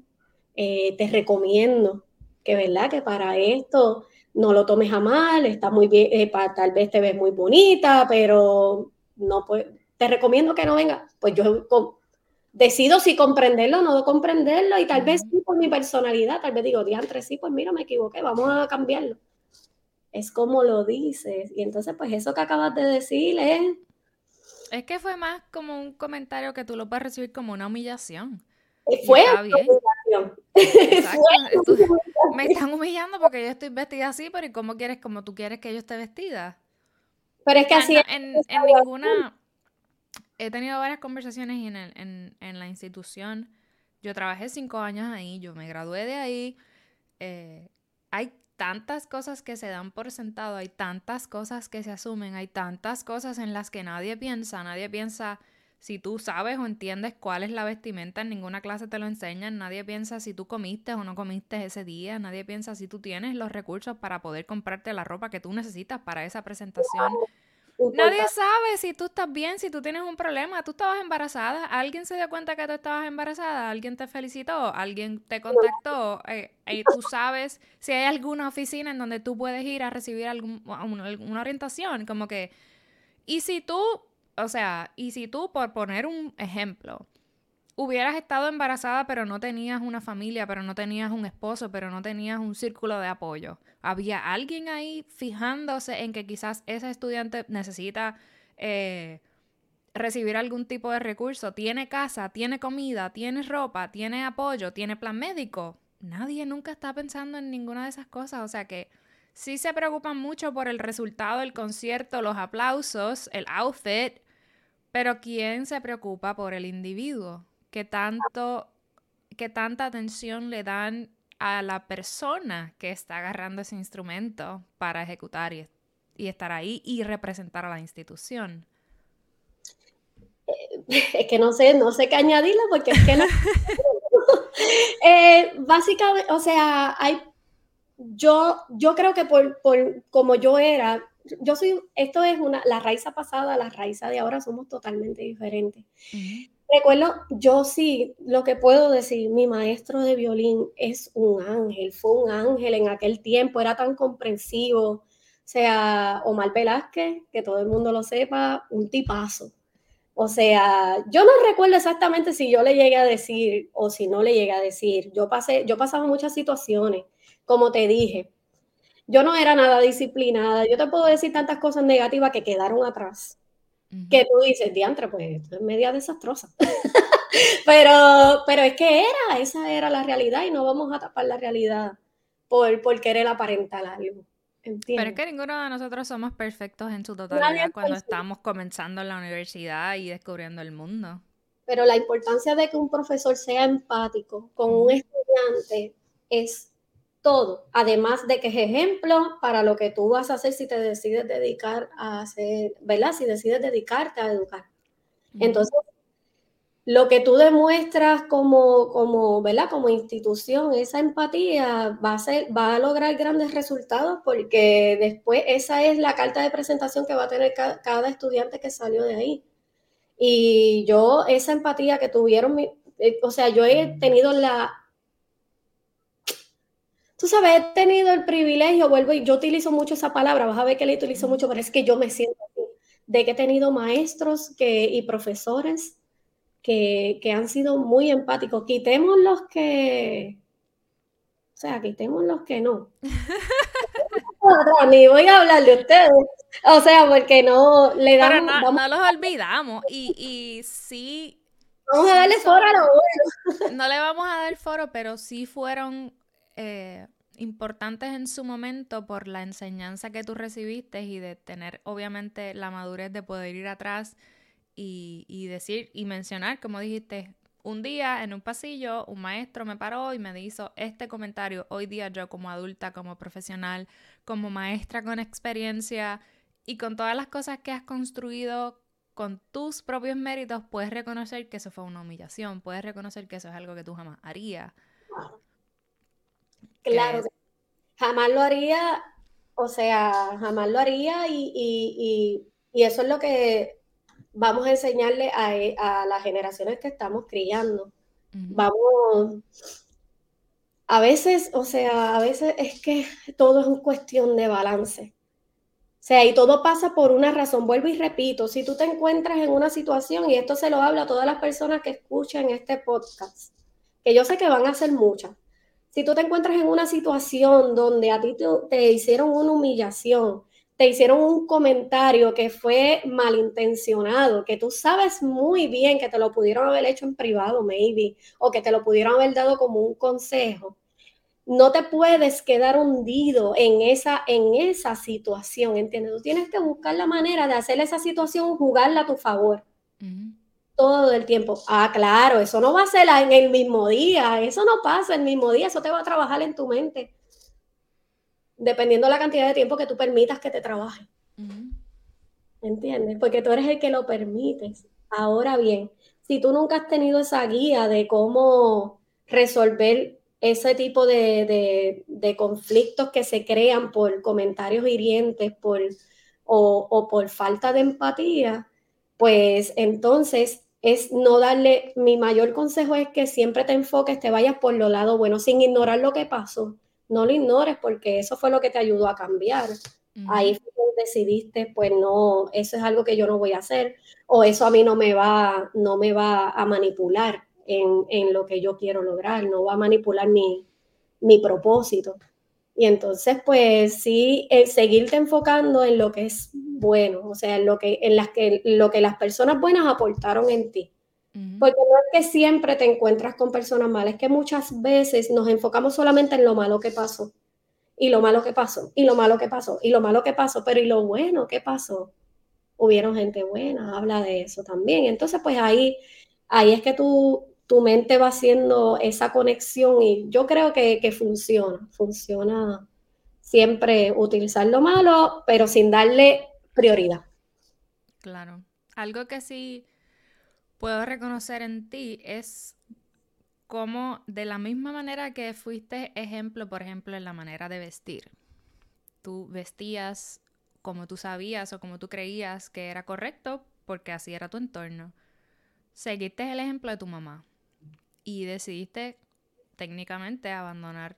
eh, te recomiendo que, ¿verdad? Que para esto no lo tomes a mal, está muy bien, eh, tal vez te ves muy bonita, pero no pues, te recomiendo que no venga. Pues yo decido si comprenderlo o no comprenderlo y tal vez sí por mi personalidad, tal vez digo, diantre, sí, pues mira, me equivoqué, vamos a cambiarlo. Es como lo dices. Y entonces, pues eso que acabas de decir es... Es que fue más como un comentario que tú lo puedes recibir como una humillación. Eh, fue una humillación. Exacto. me están humillando porque yo estoy vestida así, pero ¿y cómo quieres, como tú quieres que yo esté vestida? Pero es que así... en, en ninguna he tenido varias conversaciones en, en, en, la institución. Yo trabajé cinco años ahí, yo me gradué de ahí. Eh, hay tantas cosas que se dan por sentado, hay tantas cosas que se asumen, hay tantas cosas en las que nadie piensa, nadie piensa si tú sabes o entiendes cuál es la vestimenta, en ninguna clase te lo enseñan, nadie piensa si tú comiste o no comiste ese día, nadie piensa si tú tienes los recursos para poder comprarte la ropa que tú necesitas para esa presentación. Nadie sabe si tú estás bien, si tú tienes un problema. Tú estabas embarazada, alguien se dio cuenta que tú estabas embarazada, alguien te felicitó, alguien te contactó. Eh, y tú sabes si hay alguna oficina en donde tú puedes ir a recibir algún, una orientación. Como que. Y si tú, o sea, y si tú, por poner un ejemplo, hubieras estado embarazada pero no tenías una familia, pero no tenías un esposo, pero no tenías un círculo de apoyo. Había alguien ahí fijándose en que quizás ese estudiante necesita eh, recibir algún tipo de recurso. Tiene casa, tiene comida, tiene ropa, tiene apoyo, tiene plan médico. Nadie nunca está pensando en ninguna de esas cosas. O sea que sí se preocupan mucho por el resultado del concierto, los aplausos, el outfit, pero ¿quién se preocupa por el individuo? ¿Qué tanto, qué tanta atención le dan a la persona que está agarrando ese instrumento para ejecutar y, estar ahí y representar a la institución? Es que no sé, no sé qué añadirle porque es que no. Eh, básicamente, o sea, hay, yo, yo creo que por, por como yo era, yo soy, esto es una, la raíz pasada, la raíz de ahora somos totalmente diferentes. Recuerdo, yo sí, lo que puedo decir, mi maestro de violín es un ángel, fue un ángel en aquel tiempo, era tan comprensivo. O sea, Omar Velázquez, que todo el mundo lo sepa, un tipazo. O sea, yo no recuerdo exactamente si yo le llegué a decir o si no le llegué a decir. Yo pasé, yo pasaba muchas situaciones, como te dije. Yo no era nada disciplinada. Yo te puedo decir tantas cosas negativas que quedaron atrás que tú dices, diantre, pues esto es media desastrosa. pero, pero es que era, esa era la realidad y no vamos a tapar la realidad por, por querer aparentar algo. Pero es que ninguno de nosotros somos perfectos en su totalidad cuando estamos comenzando en la universidad y descubriendo el mundo. Pero la importancia de que un profesor sea empático con un estudiante es todo, además de que es ejemplo para lo que tú vas a hacer si te decides dedicar a hacer, ¿verdad? Si decides dedicarte a educar. Entonces, lo que tú demuestras como, como, ¿verdad? Como institución, esa empatía va a, ser, va a lograr grandes resultados porque después esa es la carta de presentación que va a tener cada, estudiante que salió de ahí. Y yo, esa empatía que tuvieron, eh, o sea, yo he tenido la tú sabes, he tenido el privilegio, vuelvo y yo utilizo mucho esa palabra, vas a ver que la utilizo mucho, pero es que yo me siento de que he tenido maestros que, y profesores que, que han sido muy empáticos. Quitemos los que, o sea, quitemos los que no. Ni voy a hablar de ustedes. O sea, porque no le damos. Pero no, los olvidamos. Y, y sí. Vamos a darle foro a lo bueno. No le vamos a dar foro, pero sí fueron eh, importantes en su momento por la enseñanza que tú recibiste y de tener obviamente la madurez de poder ir atrás y, decir y mencionar, como dijiste, un día en un pasillo un maestro me paró y me hizo este comentario. Hoy día yo como adulta, como profesional, como maestra con experiencia y con todas las cosas que has construido con tus propios méritos, puedes reconocer que eso fue una humillación, puedes reconocer que eso es algo que tú jamás harías. Claro, jamás lo haría, o sea, jamás lo haría y, eso es lo que vamos a enseñarle a, e, las generaciones que estamos criando. Vamos, a veces, o sea, a veces es que todo es una cuestión de balance. O sea, y todo pasa por una razón. Vuelvo y repito, si tú te encuentras en una situación, y esto se lo hablo a todas las personas que escuchan este podcast, que yo sé que van a ser muchas, si tú te encuentras en una situación donde a ti te, hicieron una humillación, te hicieron un comentario que fue malintencionado, que tú sabes muy bien que te lo pudieron haber hecho en privado, maybe, o que te lo pudieron haber dado como un consejo, no te puedes quedar hundido en esa, en esa situación, ¿entiendes? Tú tienes que buscar la manera de hacer esa situación jugarla a tu favor todo el tiempo. Ah, claro, eso no va a ser en el mismo día, eso no pasa el mismo día, eso te va a trabajar en tu mente, dependiendo de la cantidad de tiempo que tú permitas que te trabaje. ¿Entiendes? Porque tú eres el que lo permites. Ahora bien, si tú nunca has tenido esa guía de cómo resolver ese tipo de, conflictos que se crean por comentarios hirientes por, o, o por falta de empatía, pues entonces es no darle, mi mayor consejo es que siempre te enfoques, te vayas por lo lado bueno, sin ignorar lo que pasó. No lo ignores porque eso fue lo que te ayudó a cambiar. Ahí fue decidiste, pues no, eso es algo que yo no voy a hacer o eso a mí no me va, no me va a manipular en, en lo que yo quiero lograr, no va a manipular mi, mi propósito. Y entonces, pues sí, el seguirte enfocando en lo que es bueno, o sea, en lo que, en las que, lo que las personas buenas aportaron en ti. Porque no es que siempre te encuentras con personas malas, es que muchas veces nos enfocamos solamente en lo malo que pasó. y lo malo que pasó, y lo malo que pasó, y lo malo que pasó, pero y lo bueno que pasó. Hubieron gente buena, habla de eso también. Entonces, pues ahí, ahí es que tu, tu mente va haciendo esa conexión y yo creo que, que funciona, funciona siempre utilizar lo malo, pero sin darle prioridad. Claro. Algo que sí puedo reconocer en ti es como de la misma manera que fuiste ejemplo, por ejemplo, en la manera de vestir. Tú vestías como tú sabías o como tú creías que era correcto porque así era tu entorno. Seguiste el ejemplo de tu mamá y decidiste técnicamente abandonar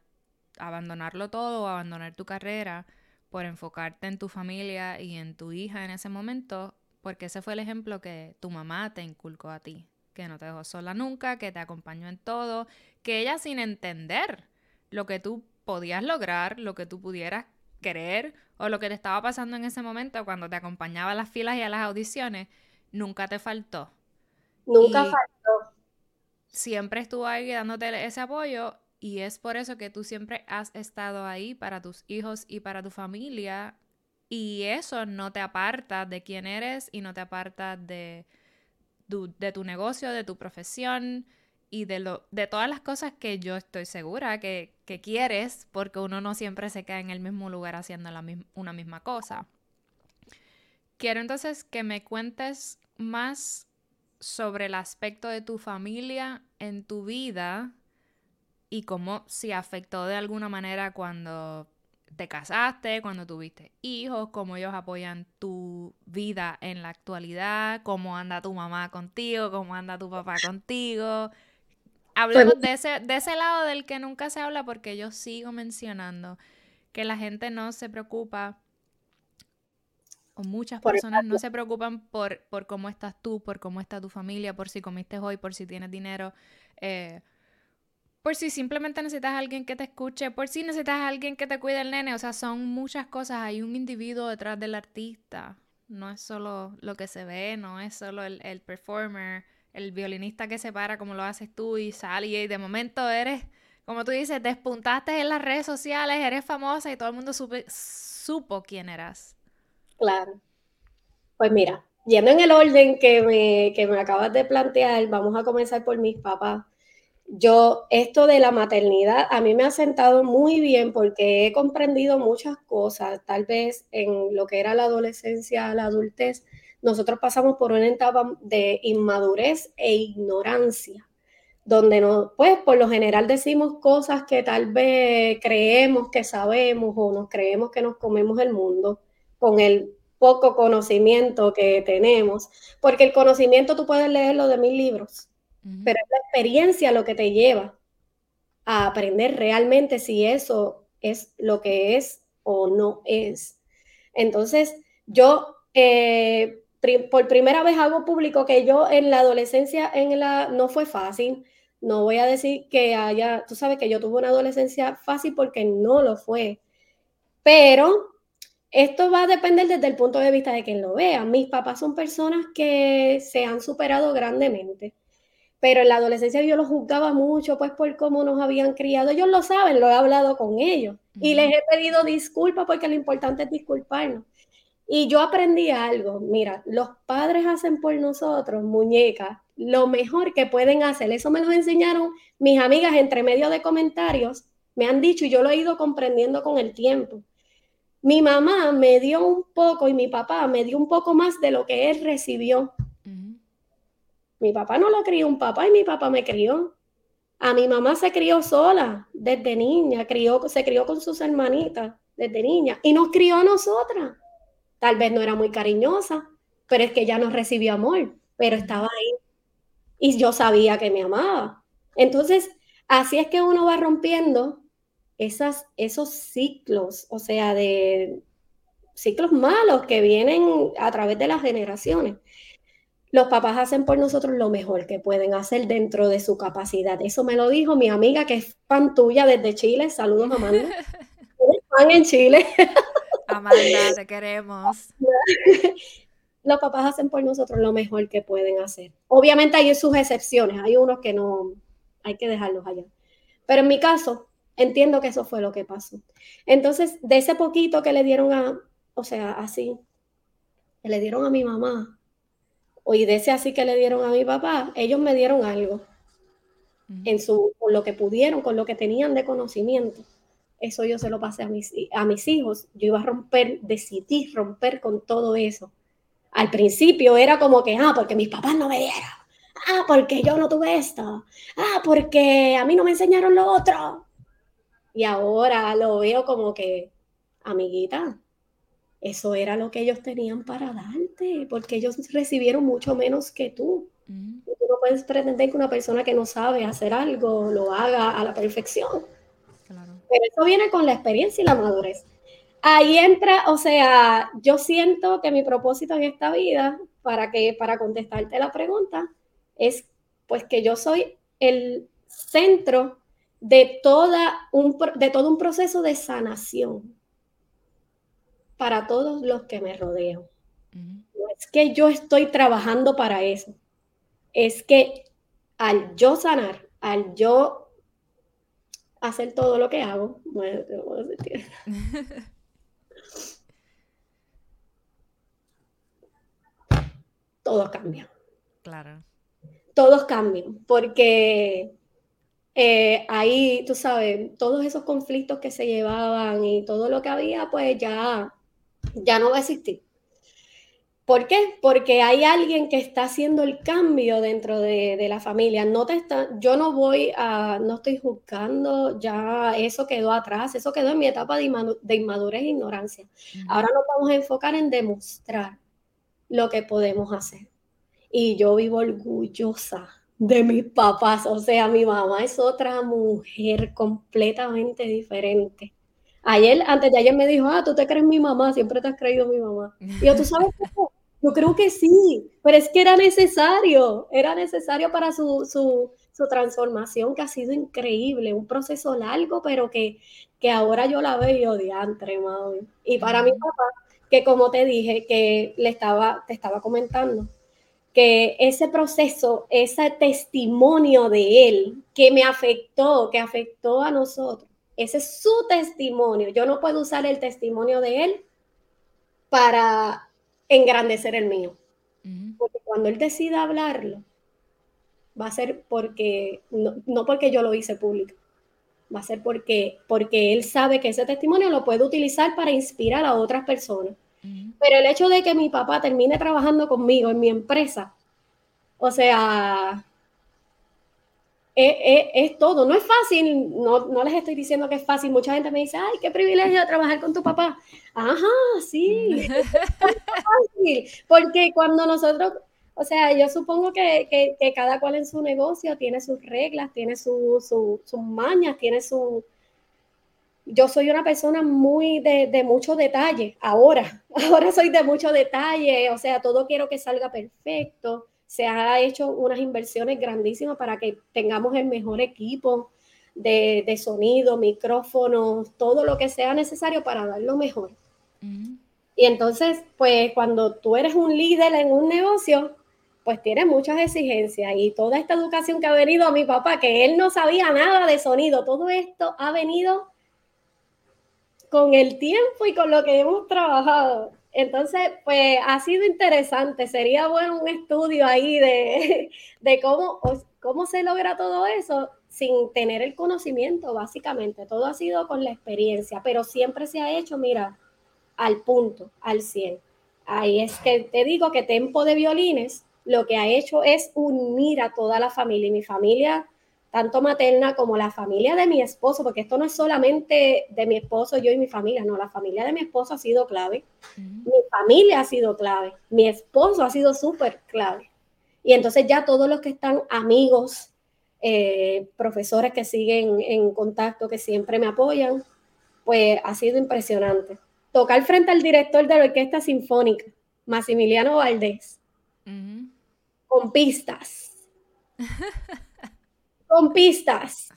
abandonarlo todo o abandonar tu carrera por enfocarte en tu familia y en tu hija en ese momento, porque ese fue el ejemplo que tu mamá te inculcó a ti que no te dejó sola nunca, que te acompañó en todo, que ella sin entender lo que tú podías lograr, lo que tú pudieras querer o lo que te estaba pasando en ese momento cuando te acompañaba a las filas y a las audiciones, nunca te faltó. Nunca faltó. Siempre estuvo ahí dándote ese apoyo y es por eso que tú siempre has estado ahí para tus hijos y para tu familia y eso no te aparta de quién eres y no te aparta de, de tu negocio, de tu profesión y de, lo, de todas las cosas que yo estoy segura que, quieres, porque uno no siempre se queda en el mismo lugar haciendo la una misma cosa. Quiero entonces que me cuentes más sobre el aspecto de tu familia en tu vida y cómo se afectó de alguna manera cuando te casaste, cuando tuviste hijos, cómo ellos apoyan tu vida en la actualidad, cómo anda tu mamá contigo, cómo anda tu papá contigo. Hablemos de ese, de ese lado del que nunca se habla porque yo sigo mencionando que la gente no se preocupa o muchas personas no se preocupan por, por cómo estás tú, por cómo está tu familia, por si comiste hoy, por si tienes dinero. Eh, por si simplemente necesitas a alguien que te escuche, por si necesitas a alguien que te cuide el nene, o sea, son muchas cosas, hay un individuo detrás del artista, no es solo lo que se ve, no es solo el, el performer, el violinista que se para como lo haces tú y sale y de momento eres, como tú dices, despuntaste en las redes sociales, eres famosa y todo el mundo supo quién eras. Claro. Pues mira, yendo en el orden que me, que me acabas de plantear, vamos a comenzar por mis papás. Yo, esto de la maternidad a mí me ha sentado muy bien porque he comprendido muchas cosas, tal vez en lo que era la adolescencia, la adultez, nosotros pasamos por una etapa de inmadurez e ignorancia, donde no, pues por lo general decimos cosas que tal vez creemos que sabemos o nos creemos que nos comemos el mundo con el poco conocimiento que tenemos, porque el conocimiento tú puedes leerlo de mil libros, pero es la experiencia lo que te lleva a aprender realmente si eso es lo que es o no es. Entonces, yo eh, por primera vez hago público que yo en la adolescencia en la, no fue fácil. No voy a decir que haya, tú sabes que yo tuve una adolescencia fácil porque no lo fue. Pero esto va a depender desde el punto de vista de quien lo vea. Mis papás son personas que se han superado grandemente pero en la adolescencia yo los juzgaba mucho, pues por cómo nos habían criado. Ellos lo saben, lo he hablado con ellos y les he pedido disculpas porque lo importante es disculparnos. Y yo aprendí algo, mira, los padres hacen por nosotros, muñecas, lo mejor que pueden hacer. Eso me lo enseñaron mis amigas entre medio de comentarios, me han dicho y yo lo he ido comprendiendo con el tiempo. Mi mamá me dio un poco y mi papá me dio un poco más de lo que él recibió mi papá no lo crió un papá y mi papá me crió. A mi mamá se crió sola desde niña, crió, se crió con sus hermanitas desde niña y nos crió a nosotras. Tal vez no era muy cariñosa, pero es que ella nos recibió amor, pero estaba ahí. Y yo sabía que me amaba. Entonces, así es que uno va rompiendo esas, esos ciclos, o sea, de ciclos malos que vienen a través de las generaciones los papás hacen por nosotros lo mejor que pueden hacer dentro de su capacidad. Eso me lo dijo mi amiga que es fan tuya desde Chile. Saludos, Amanda. Eres fan en Chile. Amanda, te queremos. Los papás hacen por nosotros lo mejor que pueden hacer. Obviamente hay sus excepciones, hay unos que no, hay que dejarlos allá. Pero en mi caso, Entiendo que eso fue lo que pasó. Entonces, de ese poquito que le dieron a, o sea, así, que le dieron a mi mamá, o y de ese así que le dieron a mi papá, ellos me dieron algo en su, con lo que pudieron, con lo que tenían de conocimiento. Eso yo se lo pasé a mis, a mis hijos. Yo iba a romper, decidí romper con todo eso. Al principio era como que, ah, porque mis papás no me dieron. Ah, porque yo no tuve esto. Ah, porque a mí no me enseñaron lo otro. Y ahora lo veo como que, amiguita, eso era lo que ellos tenían para darte, porque ellos recibieron mucho menos que tú. Tú no puedes pretender que una persona que no sabe hacer algo lo haga a la perfección. Pero eso viene con la experiencia y la madurez. Ahí entra, o sea, yo siento que mi propósito en esta vida, para que para contestarte la pregunta, es pues que yo soy el centro de, toda un, de todo un proceso de sanación para todos los que me rodean. No es que yo estoy trabajando para eso, es que al yo sanar, al yo hacer todo lo que hago, todo cambia. Claro. Todos cambian, porque eh, ahí, tú sabes, todos esos conflictos que se llevaban y todo lo que había, pues ya, ya no va a existir. ¿Por qué? Porque hay alguien que está haciendo el cambio dentro de, la familia. No te está, yo no voy a, no estoy juzgando, ya eso quedó atrás, eso quedó en mi etapa de, inmadurez e ignorancia. Ahora nos vamos a enfocar en demostrar lo que podemos hacer. Y yo vivo orgullosa de mis papás, o sea, mi mamá es otra mujer completamente diferente. Ayer, antes de ayer me dijo, ah, tú te crees mi mamá, siempre te has creído mi mamá. Y yo, ¿tú sabes qué? Yo creo que sí, pero es que era necesario, era necesario para su, su, su transformación que ha sido increíble, un proceso largo, pero que, que ahora yo la veo de antre, mami. Y para mi papá, que como te dije, que le estaba, te estaba comentando, que ese proceso, ese testimonio de él que me afectó, que afectó a nosotros, ese es su testimonio. Yo no puedo usar el testimonio de él para engrandecer el mío. Porque cuando él decida hablarlo, va a ser porque, no, porque yo lo hice público, va a ser porque, porque él sabe que ese testimonio lo puede utilizar para inspirar a otras personas. Pero el hecho de que mi papá termine trabajando conmigo en mi empresa, o sea, es, todo. No es fácil, no, no, les estoy diciendo que es fácil. Mucha gente me dice, ay, qué privilegio trabajar con tu papá. Ajá, sí, es fácil. Porque cuando nosotros, o sea, yo supongo que, que, cada cual en su negocio tiene sus reglas, tiene sus mañas, tiene su... Yo soy una persona muy de, de mucho detalle, ahora, ahora soy de mucho detalle, o sea, todo quiero que salga perfecto se ha hecho unas inversiones grandísimas para que tengamos el mejor equipo de, sonido, micrófonos, todo lo que sea necesario para dar lo mejor. Y entonces, pues cuando tú eres un líder en un negocio, pues tienes muchas exigencias y toda esta educación que ha venido a mi papá, que él no sabía nada de sonido, todo esto ha venido con el tiempo y con lo que hemos trabajado. Entonces, pues ha sido interesante. Sería bueno un estudio ahí de, cómo, cómo se logra todo eso sin tener el conocimiento, básicamente. Todo ha sido con la experiencia, pero siempre se ha hecho, mira, al punto, al 100. Ahí es que te digo que Tempo de Violines lo que ha hecho es unir a toda la familia. Y mi familia tanto materna como la familia de mi esposo, porque esto no es solamente de mi esposo, yo y mi familia, no, la familia de mi esposo ha sido clave, mi familia ha sido clave, mi esposo ha sido súper clave. Y entonces ya todos los que están amigos, eh, profesores que siguen en contacto, que siempre me apoyan, pues ha sido impresionante. Tocar frente al director de la Orquesta Sinfónica, Maximiliano Valdés, con pistas. con pistas.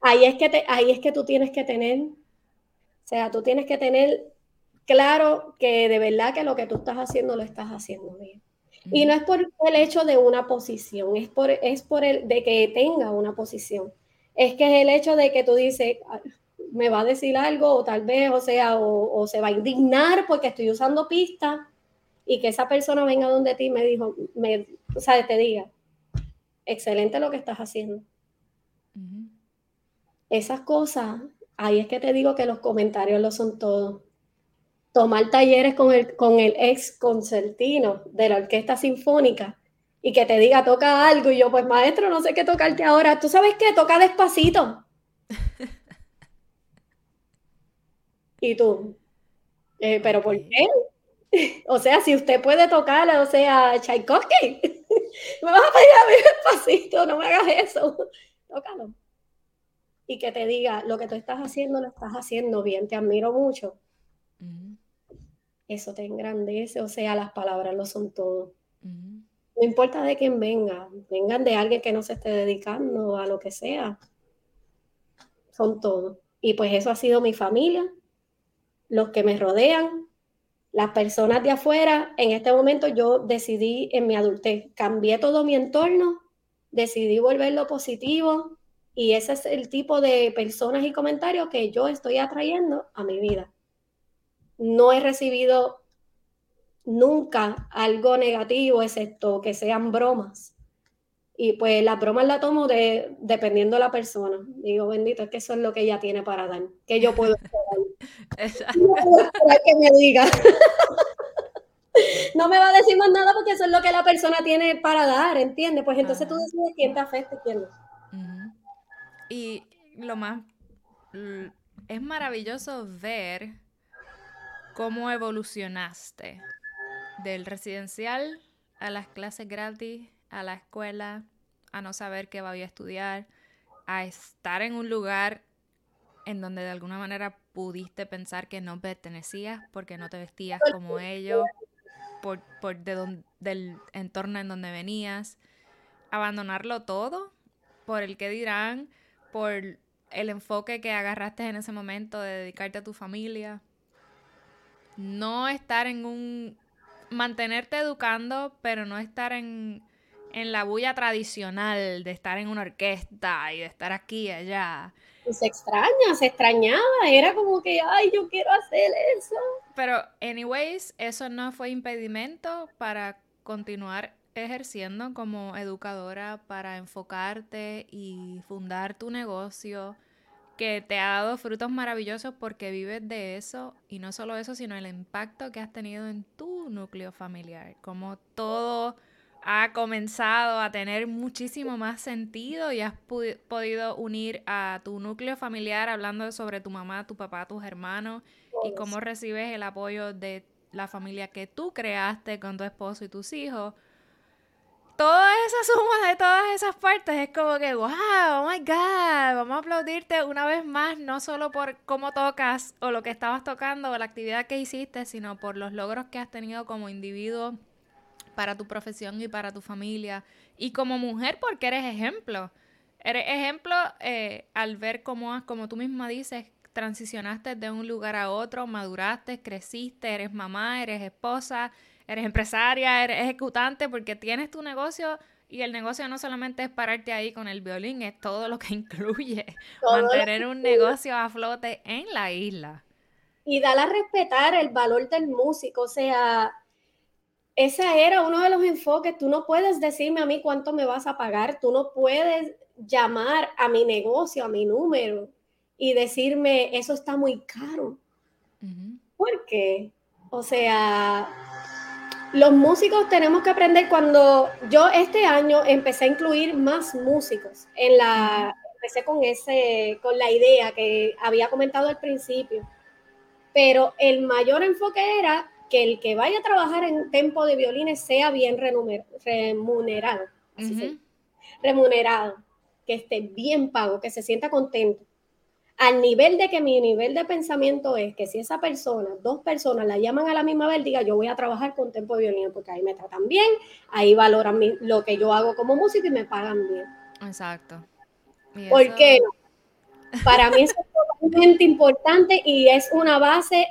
Ahí es que, te, ahí es que tú tienes que tener, o sea, tú tienes que tener claro que de verdad que lo que tú estás haciendo lo estás haciendo bien. Y no es por el hecho de una posición, es por, es por el de que tenga una posición. es que es el hecho de que tú dices, me va a decir algo, o tal vez, o sea, o, se va a indignar porque estoy usando pista y que esa persona venga donde ti y me dijo, me, o sea, te diga, excelente lo que estás haciendo. Esas cosas, ahí es que te digo que los comentarios lo son todo. Tomar talleres con el, con el ex concertino de la Orquesta Sinfónica y que te diga, toca algo, y yo, pues maestro, no sé qué tocarte ahora. ¿Tú sabes qué? Toca despacito. y tú, eh, ¿pero por qué? o sea, si usted puede tocar, o sea, Tchaikovsky, me vas a pedir a mí despacito, no me hagas eso. Tócalo. Y que te diga, lo que tú estás haciendo, lo estás haciendo bien, te admiro mucho. Eso te engrandece, o sea, las palabras lo son todo. No importa de quién venga, vengan de alguien que no se esté dedicando a lo que sea. Son todo. Y pues eso ha sido mi familia, los que me rodean, las personas de afuera. En este momento yo decidí en mi adultez, cambié todo mi entorno, decidí volverlo positivo y ese es el tipo de personas y comentarios que yo estoy atrayendo a mi vida. No he recibido nunca algo negativo, excepto que sean bromas. Y pues las bromas las tomo de, dependiendo de la persona. Digo, bendito, es que eso es lo que ella tiene para dar, que yo puedo esperar. No puedo que me diga. no me va a decir más nada porque eso es lo que la persona tiene para dar, ¿entiendes? Pues entonces tú decides quién te afecta y quién no. Y lo más... Es maravilloso ver cómo evolucionaste del residencial a las clases gratis, a la escuela, a no saber qué voy a estudiar, a estar en un lugar en donde de alguna manera pudiste pensar que no pertenecías porque no te vestías como ellos, por, por de del entorno en donde venías, abandonarlo todo por el que dirán, por el enfoque que agarraste en ese momento de dedicarte a tu familia, no estar en un mantenerte educando, pero no estar en, la bulla tradicional de estar en una orquesta y de estar aquí y allá. se extraña, se extrañaba, era como que, ay, yo quiero hacer eso. Pero, anyways, eso no fue impedimento para continuar ejerciendo como educadora, para enfocarte y fundar tu negocio que te ha dado frutos maravillosos porque vives de eso y no solo eso, sino el impacto que has tenido en tu núcleo familiar, como todo ha comenzado a tener muchísimo más sentido y has podido unir a tu núcleo familiar hablando sobre tu mamá, tu papá, tus hermanos y cómo recibes el apoyo de la familia que tú creaste con tu esposo y tus hijos toda esa suma de todas esas partes es como que, wow, oh my God, vamos a aplaudirte una vez más, no solo por cómo tocas o lo que estabas tocando o la actividad que hiciste, sino por los logros que has tenido como individuo para tu profesión y para tu familia. Y como mujer, porque eres ejemplo. Eres ejemplo eh, al ver cómo, como tú misma dices, transicionaste de un lugar a otro, maduraste, creciste, eres mamá, eres esposa, eres empresaria, eres ejecutante, porque tienes tu negocio y el negocio no solamente es pararte ahí con el violín, es todo lo que incluye mantener un negocio a flote en la isla. Y dar a respetar el valor del músico, o sea, ese era uno de los enfoques, tú no puedes decirme a mí cuánto me vas a pagar, tú no puedes llamar a mi negocio, a mi número y decirme, eso está muy caro. ¿Por qué? O sea, los músicos tenemos que aprender cuando yo este año empecé a incluir más músicos en la empecé con ese con la idea que había comentado al principio. Pero el mayor enfoque era que el que vaya a trabajar en tempo de violines sea bien remunerado, remunerado, que esté bien pago, que se sienta contento al nivel de que mi nivel de pensamiento es que si esa persona, dos personas la llaman a la misma vez, diga yo voy a trabajar con tempo de violín porque ahí me tratan bien, ahí valoran lo que yo hago como músico y me pagan bien. Exacto. Porque para mí es totalmente importante y es una base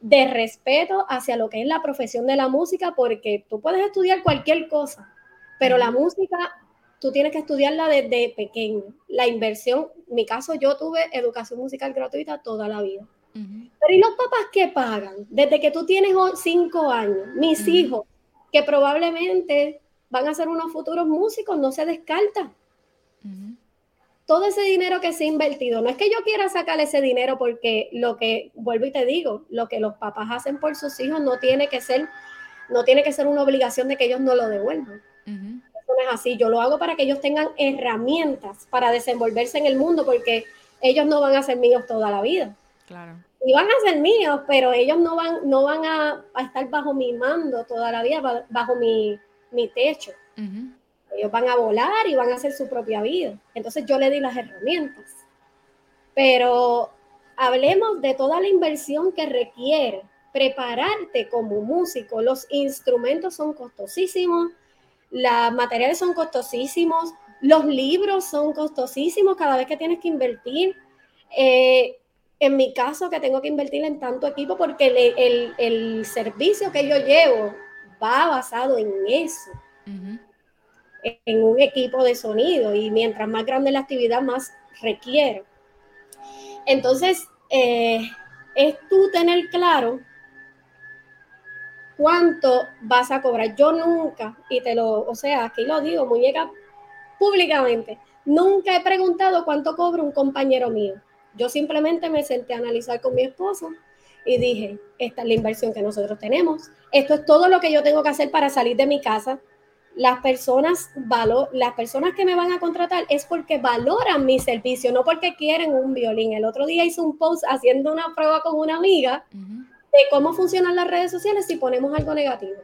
de respeto hacia lo que es la profesión de la música porque tú puedes estudiar cualquier cosa, pero la música tú tienes que estudiarla desde pequeño. La inversión, en mi caso yo tuve educación musical gratuita toda la vida. Pero ¿y los papás qué pagan? Desde que tú tienes cinco años, mis hijos, que probablemente van a ser unos futuros músicos, no se descarta. Todo ese dinero que se ha invertido, no es que yo quiera sacar ese dinero porque lo que, vuelvo y te digo, lo que los papás hacen por sus hijos no tiene que ser, no tiene que ser una obligación de que ellos no lo devuelvan. Así, yo lo hago para que ellos tengan herramientas para desenvolverse en el mundo porque ellos no van a ser míos toda la vida. Claro. Y van a ser míos, pero ellos no van, no van a, estar bajo mi mando toda la vida, bajo mi, techo. Ellos van a volar y van a hacer su propia vida. Entonces yo le di las herramientas. Pero hablemos de toda la inversión que requiere prepararte como músico. Los instrumentos son costosísimos, las materiales son costosísimos, los libros son costosísimos cada vez que tienes que invertir. Eh, en mi caso, que tengo que invertir en tanto equipo porque el, servicio que yo llevo va basado en eso, en un equipo de sonido y mientras más grande la actividad, más requiere. Entonces, eh, es tú tener claro cuánto vas a cobrar. Yo nunca, y te lo, o sea, aquí lo digo, muñeca, públicamente, nunca he preguntado cuánto cobra un compañero mío. Yo simplemente me senté a analizar con mi esposo y dije, esta es la inversión que nosotros tenemos, esto es todo lo que yo tengo que hacer para salir de mi casa. Las personas, valor, las personas que me van a contratar es porque valoran mi servicio, no porque quieren un violín. El otro día hice un post haciendo una prueba con una amiga de cómo funcionan las redes sociales si ponemos algo negativo.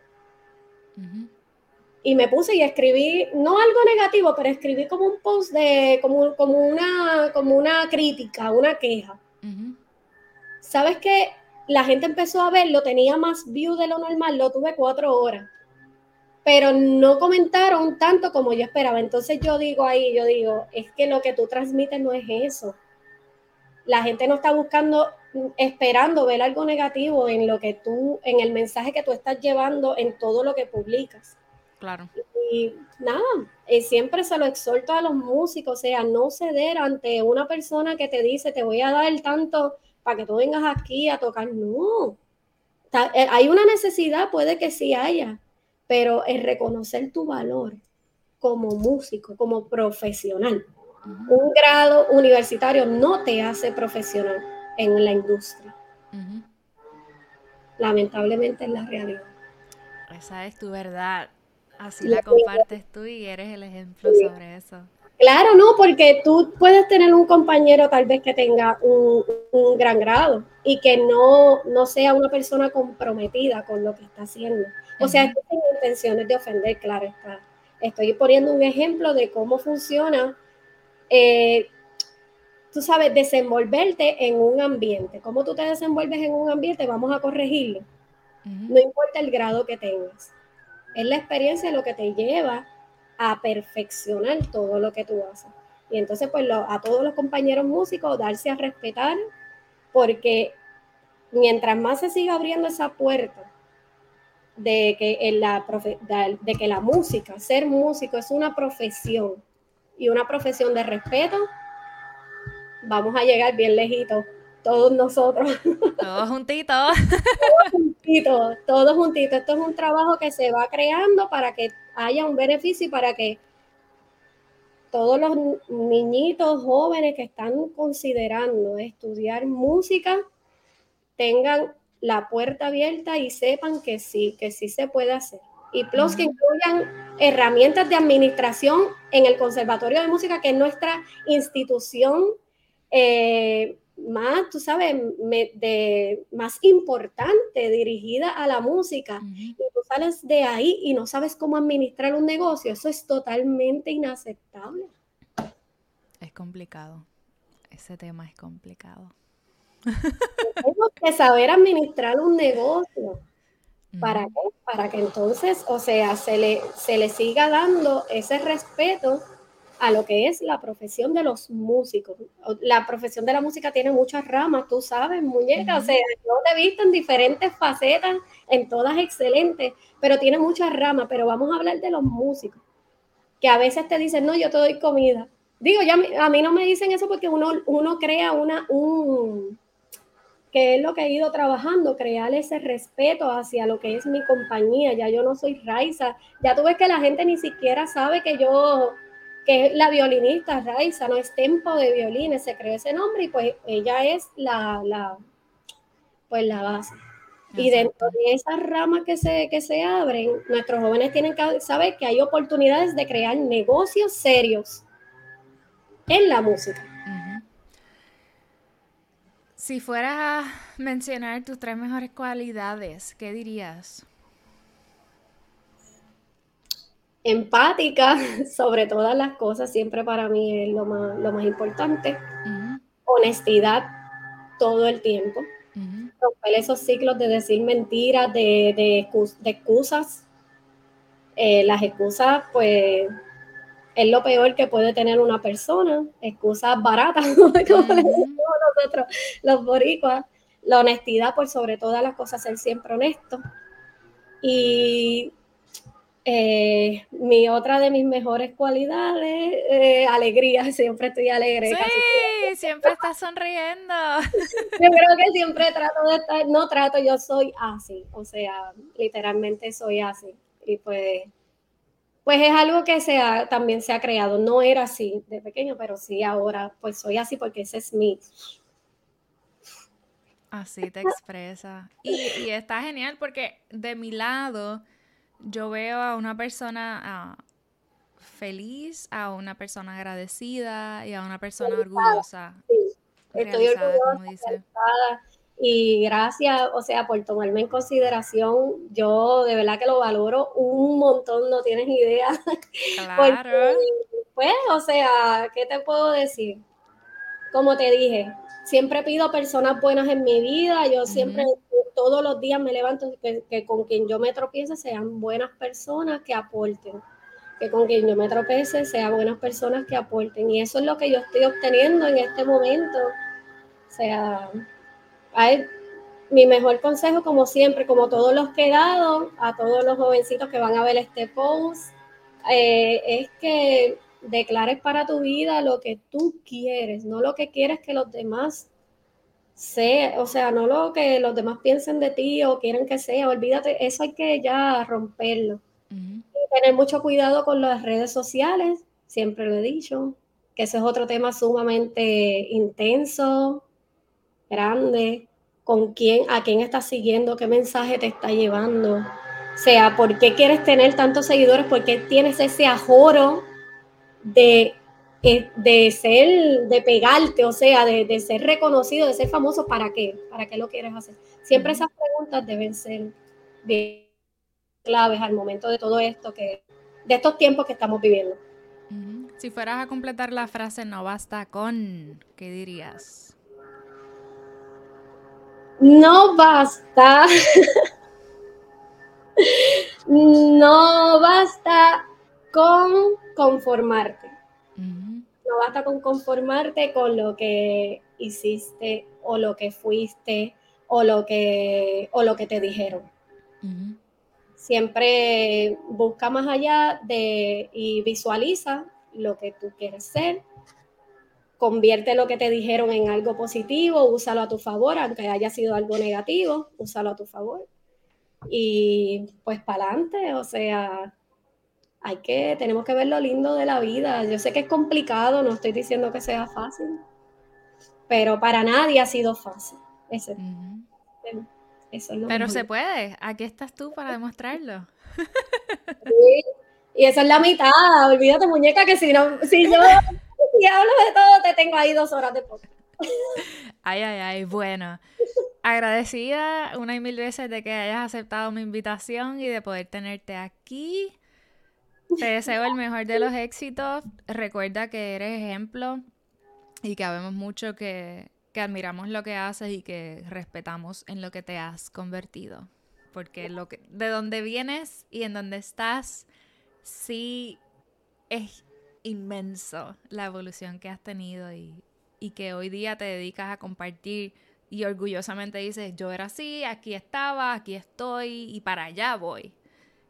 Y me puse y escribí, no algo negativo, pero escribí como un post de, como, como, una, como una crítica, una queja. ¿Sabes qué? La gente empezó a verlo, tenía más view de lo normal, lo tuve cuatro horas. Pero no comentaron tanto como yo esperaba. Entonces yo digo ahí, yo digo, es que lo que tú transmites no es eso. La gente no está buscando esperando ver algo negativo en lo que tú, en el mensaje que tú estás llevando en todo lo que publicas. Claro. Y nada, y siempre se lo exhorto a los músicos, o sea, no ceder ante una persona que te dice, te voy a dar tanto para que tú vengas aquí a tocar. No. Eh, hay una necesidad, puede que sí haya, pero es reconocer tu valor como músico, como profesional. Un grado universitario no te hace profesional en la industria. Lamentablemente es la realidad. Esa es tu verdad. Así la compartes tú y eres el ejemplo sobre eso. Claro, no, porque tú puedes tener un compañero tal vez que tenga un, gran grado y que no, no sea una persona comprometida con lo que está haciendo. O sea, estoy sin intenciones de ofender, claro está. Estoy poniendo un ejemplo de cómo funciona eh, tú sabes, desenvolverte en un ambiente. ¿Cómo tú te desenvuelves en un ambiente? Vamos a corregirlo. No importa el grado que tengas. Es la experiencia lo que te lleva a perfeccionar todo lo que tú haces. Y entonces, pues a todos los compañeros músicos, darse a respetar, porque mientras más se siga abriendo esa puerta de que, en la de que la música, ser músico es una profesión y una profesión de respeto, vamos a llegar bien lejitos, todos nosotros. Todos juntitos. todos juntitos, todos juntitos. Esto es un trabajo que se va creando para que haya un beneficio y para que todos los niñitos jóvenes que están considerando estudiar música tengan la puerta abierta y sepan que sí, que sí se puede hacer. Y plus que incluyan herramientas de administración en el Conservatorio de Música, que es nuestra institución eh, más, tú sabes, de, más importante, dirigida a la música, y tú sales de ahí y no sabes cómo administrar un negocio, eso es totalmente inaceptable. Es complicado, ese tema es complicado. Tenemos que saber administrar un negocio. ¿Para qué? Para que entonces, o sea, se le, se le siga dando ese respeto a lo que es la profesión de los músicos. La profesión de la música tiene muchas ramas, tú sabes, muñeca, o sea, yo te he visto en diferentes facetas, en todas excelentes, pero tiene muchas ramas, pero vamos a hablar de los músicos. que a veces te dicen, no, yo te doy comida. Digo, ya a mí no me dicen eso porque uno, uno crea una, un, que es lo que he ido trabajando, crear ese respeto hacia lo que es mi compañía. Ya yo no soy Raiza. Ya tú ves que la gente ni siquiera sabe que yo, que es la violinista Raiza, no es Tempo de Violines, se creó ese nombre y pues ella es la, la pues la base. Y dentro de esas ramas que se, que se abren, nuestros jóvenes tienen que saber que hay oportunidades de crear negocios serios en la música. Si fueras a mencionar tus tres mejores cualidades, ¿qué dirías? Empática sobre todas las cosas, siempre para mí es lo más, importante. Honestidad todo el tiempo. Romper esos ciclos de decir mentiras, de, de, excusas. Eh, las excusas, pues, es lo peor que puede tener una persona, excusas baratas, como nosotros los boricuas, la honestidad por sobre todas las cosas, ser siempre honesto. Y eh, mi otra de mis mejores cualidades, eh, alegría, siempre estoy alegre. Sí, siempre estás sonriendo. Yo creo que siempre trato de estar, no trato, yo soy así, o sea, literalmente soy así. Y pues pues es algo que se también se ha creado. No era así de pequeño, pero sí ahora, pues soy así porque ese es mi... Así te expresa. Y, está genial porque de mi lado yo veo a una persona ah, feliz, a una persona agradecida y a una persona orgullosa. Sí, estoy orgullosa, y gracias, o sea, por tomarme en consideración. Yo de verdad que lo valoro un montón, no tienes idea. Claro. pues, o sea, ¿qué te puedo decir? Como te dije, siempre pido personas buenas en mi vida. Yo siempre, todos los días me levanto que, que, con quien yo me tropiece sean buenas personas que aporten. Que con quien yo me tropiece sean buenas personas que aporten. Y eso es lo que yo estoy obteniendo en este momento. O sea, mi mejor consejo, como siempre, como todos los que he dado, a todos los jovencitos que van a ver este post, eh, es que declares para tu vida lo que tú quieres, no lo que quieres que los demás sean, o sea, no lo que los demás piensen de ti o quieren que sea, olvídate, eso hay que ya romperlo. tener mucho cuidado con las redes sociales, siempre lo he dicho, que ese es otro tema sumamente intenso, grande, con quién, a quién estás siguiendo, qué mensaje te está llevando. O sea, ¿por qué quieres tener tantos seguidores? ¿Por qué tienes ese ajoro de, eh, de ser, de pegarte, o sea, de, ser reconocido, de ser famoso? ¿Para qué? ¿Para qué lo quieres hacer? Siempre esas preguntas deben ser claves al momento de todo esto, que, de estos tiempos que estamos viviendo. Si fueras a completar la frase no basta con, ¿qué dirías? No basta, no basta con conformarte. No basta con conformarte con lo que hiciste o lo que fuiste o lo que, o lo que te dijeron. Siempre busca más allá de y visualiza lo que tú quieres ser convierte lo que te dijeron en algo positivo, úsalo a tu favor, aunque haya sido algo negativo, úsalo a tu favor. Y pues para adelante, o sea, hay que, tenemos que ver lo lindo de la vida. Yo sé que es complicado, no estoy diciendo que sea fácil, pero para nadie ha sido fácil. Eso, es pero se puede, aquí estás tú para demostrarlo. Y esa es la mitad, olvídate muñeca que si no, si yo y hablo de todo, te tengo ahí dos horas de podcast. Ay, ay, ay, bueno. Agradecida una y mil veces de que hayas aceptado mi invitación y de poder tenerte aquí. Te deseo el mejor de los éxitos. Recuerda que eres ejemplo y que habemos mucho que, que admiramos lo que haces y que respetamos en lo que te has convertido. Porque lo que, de donde vienes y en donde estás, sí es inmenso la evolución que has tenido y, que hoy día te dedicas a compartir y orgullosamente dices, yo era así, aquí estaba, aquí estoy y para allá voy.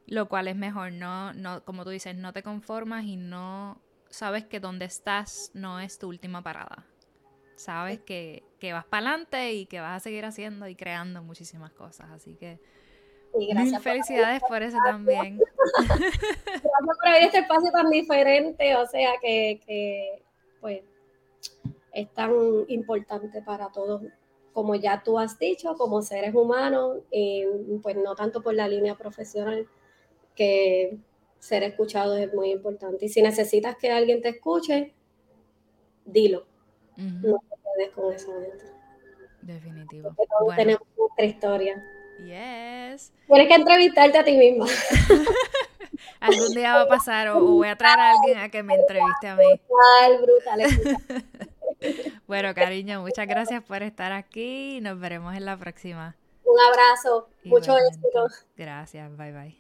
Lo cual es mejor, no, no, como tú dices, no te conformas y no sabes que donde estás no es tu última parada. Sabes que, que vas para adelante y que vas a seguir haciendo y creando muchísimas cosas. Así que mil felicidades por, eso también. gracias por abrir este espacio tan diferente, o sea que, que pues es tan importante para todos como ya tú has dicho, como seres humanos, pues no tanto por la línea profesional, que ser escuchado es muy importante. Y si necesitas que alguien te escuche, dilo. No te quedes con eso adentro. Definitivo. todos tenemos nuestra historia. Yes. Tienes que entrevistarte a ti misma. Algún día va a pasar o, voy a traer a alguien a que me entreviste a mí. Brutal, brutal. bueno, cariño, muchas gracias por estar aquí y nos veremos en la próxima. Un abrazo, mucho éxito. Gracias, bye bye.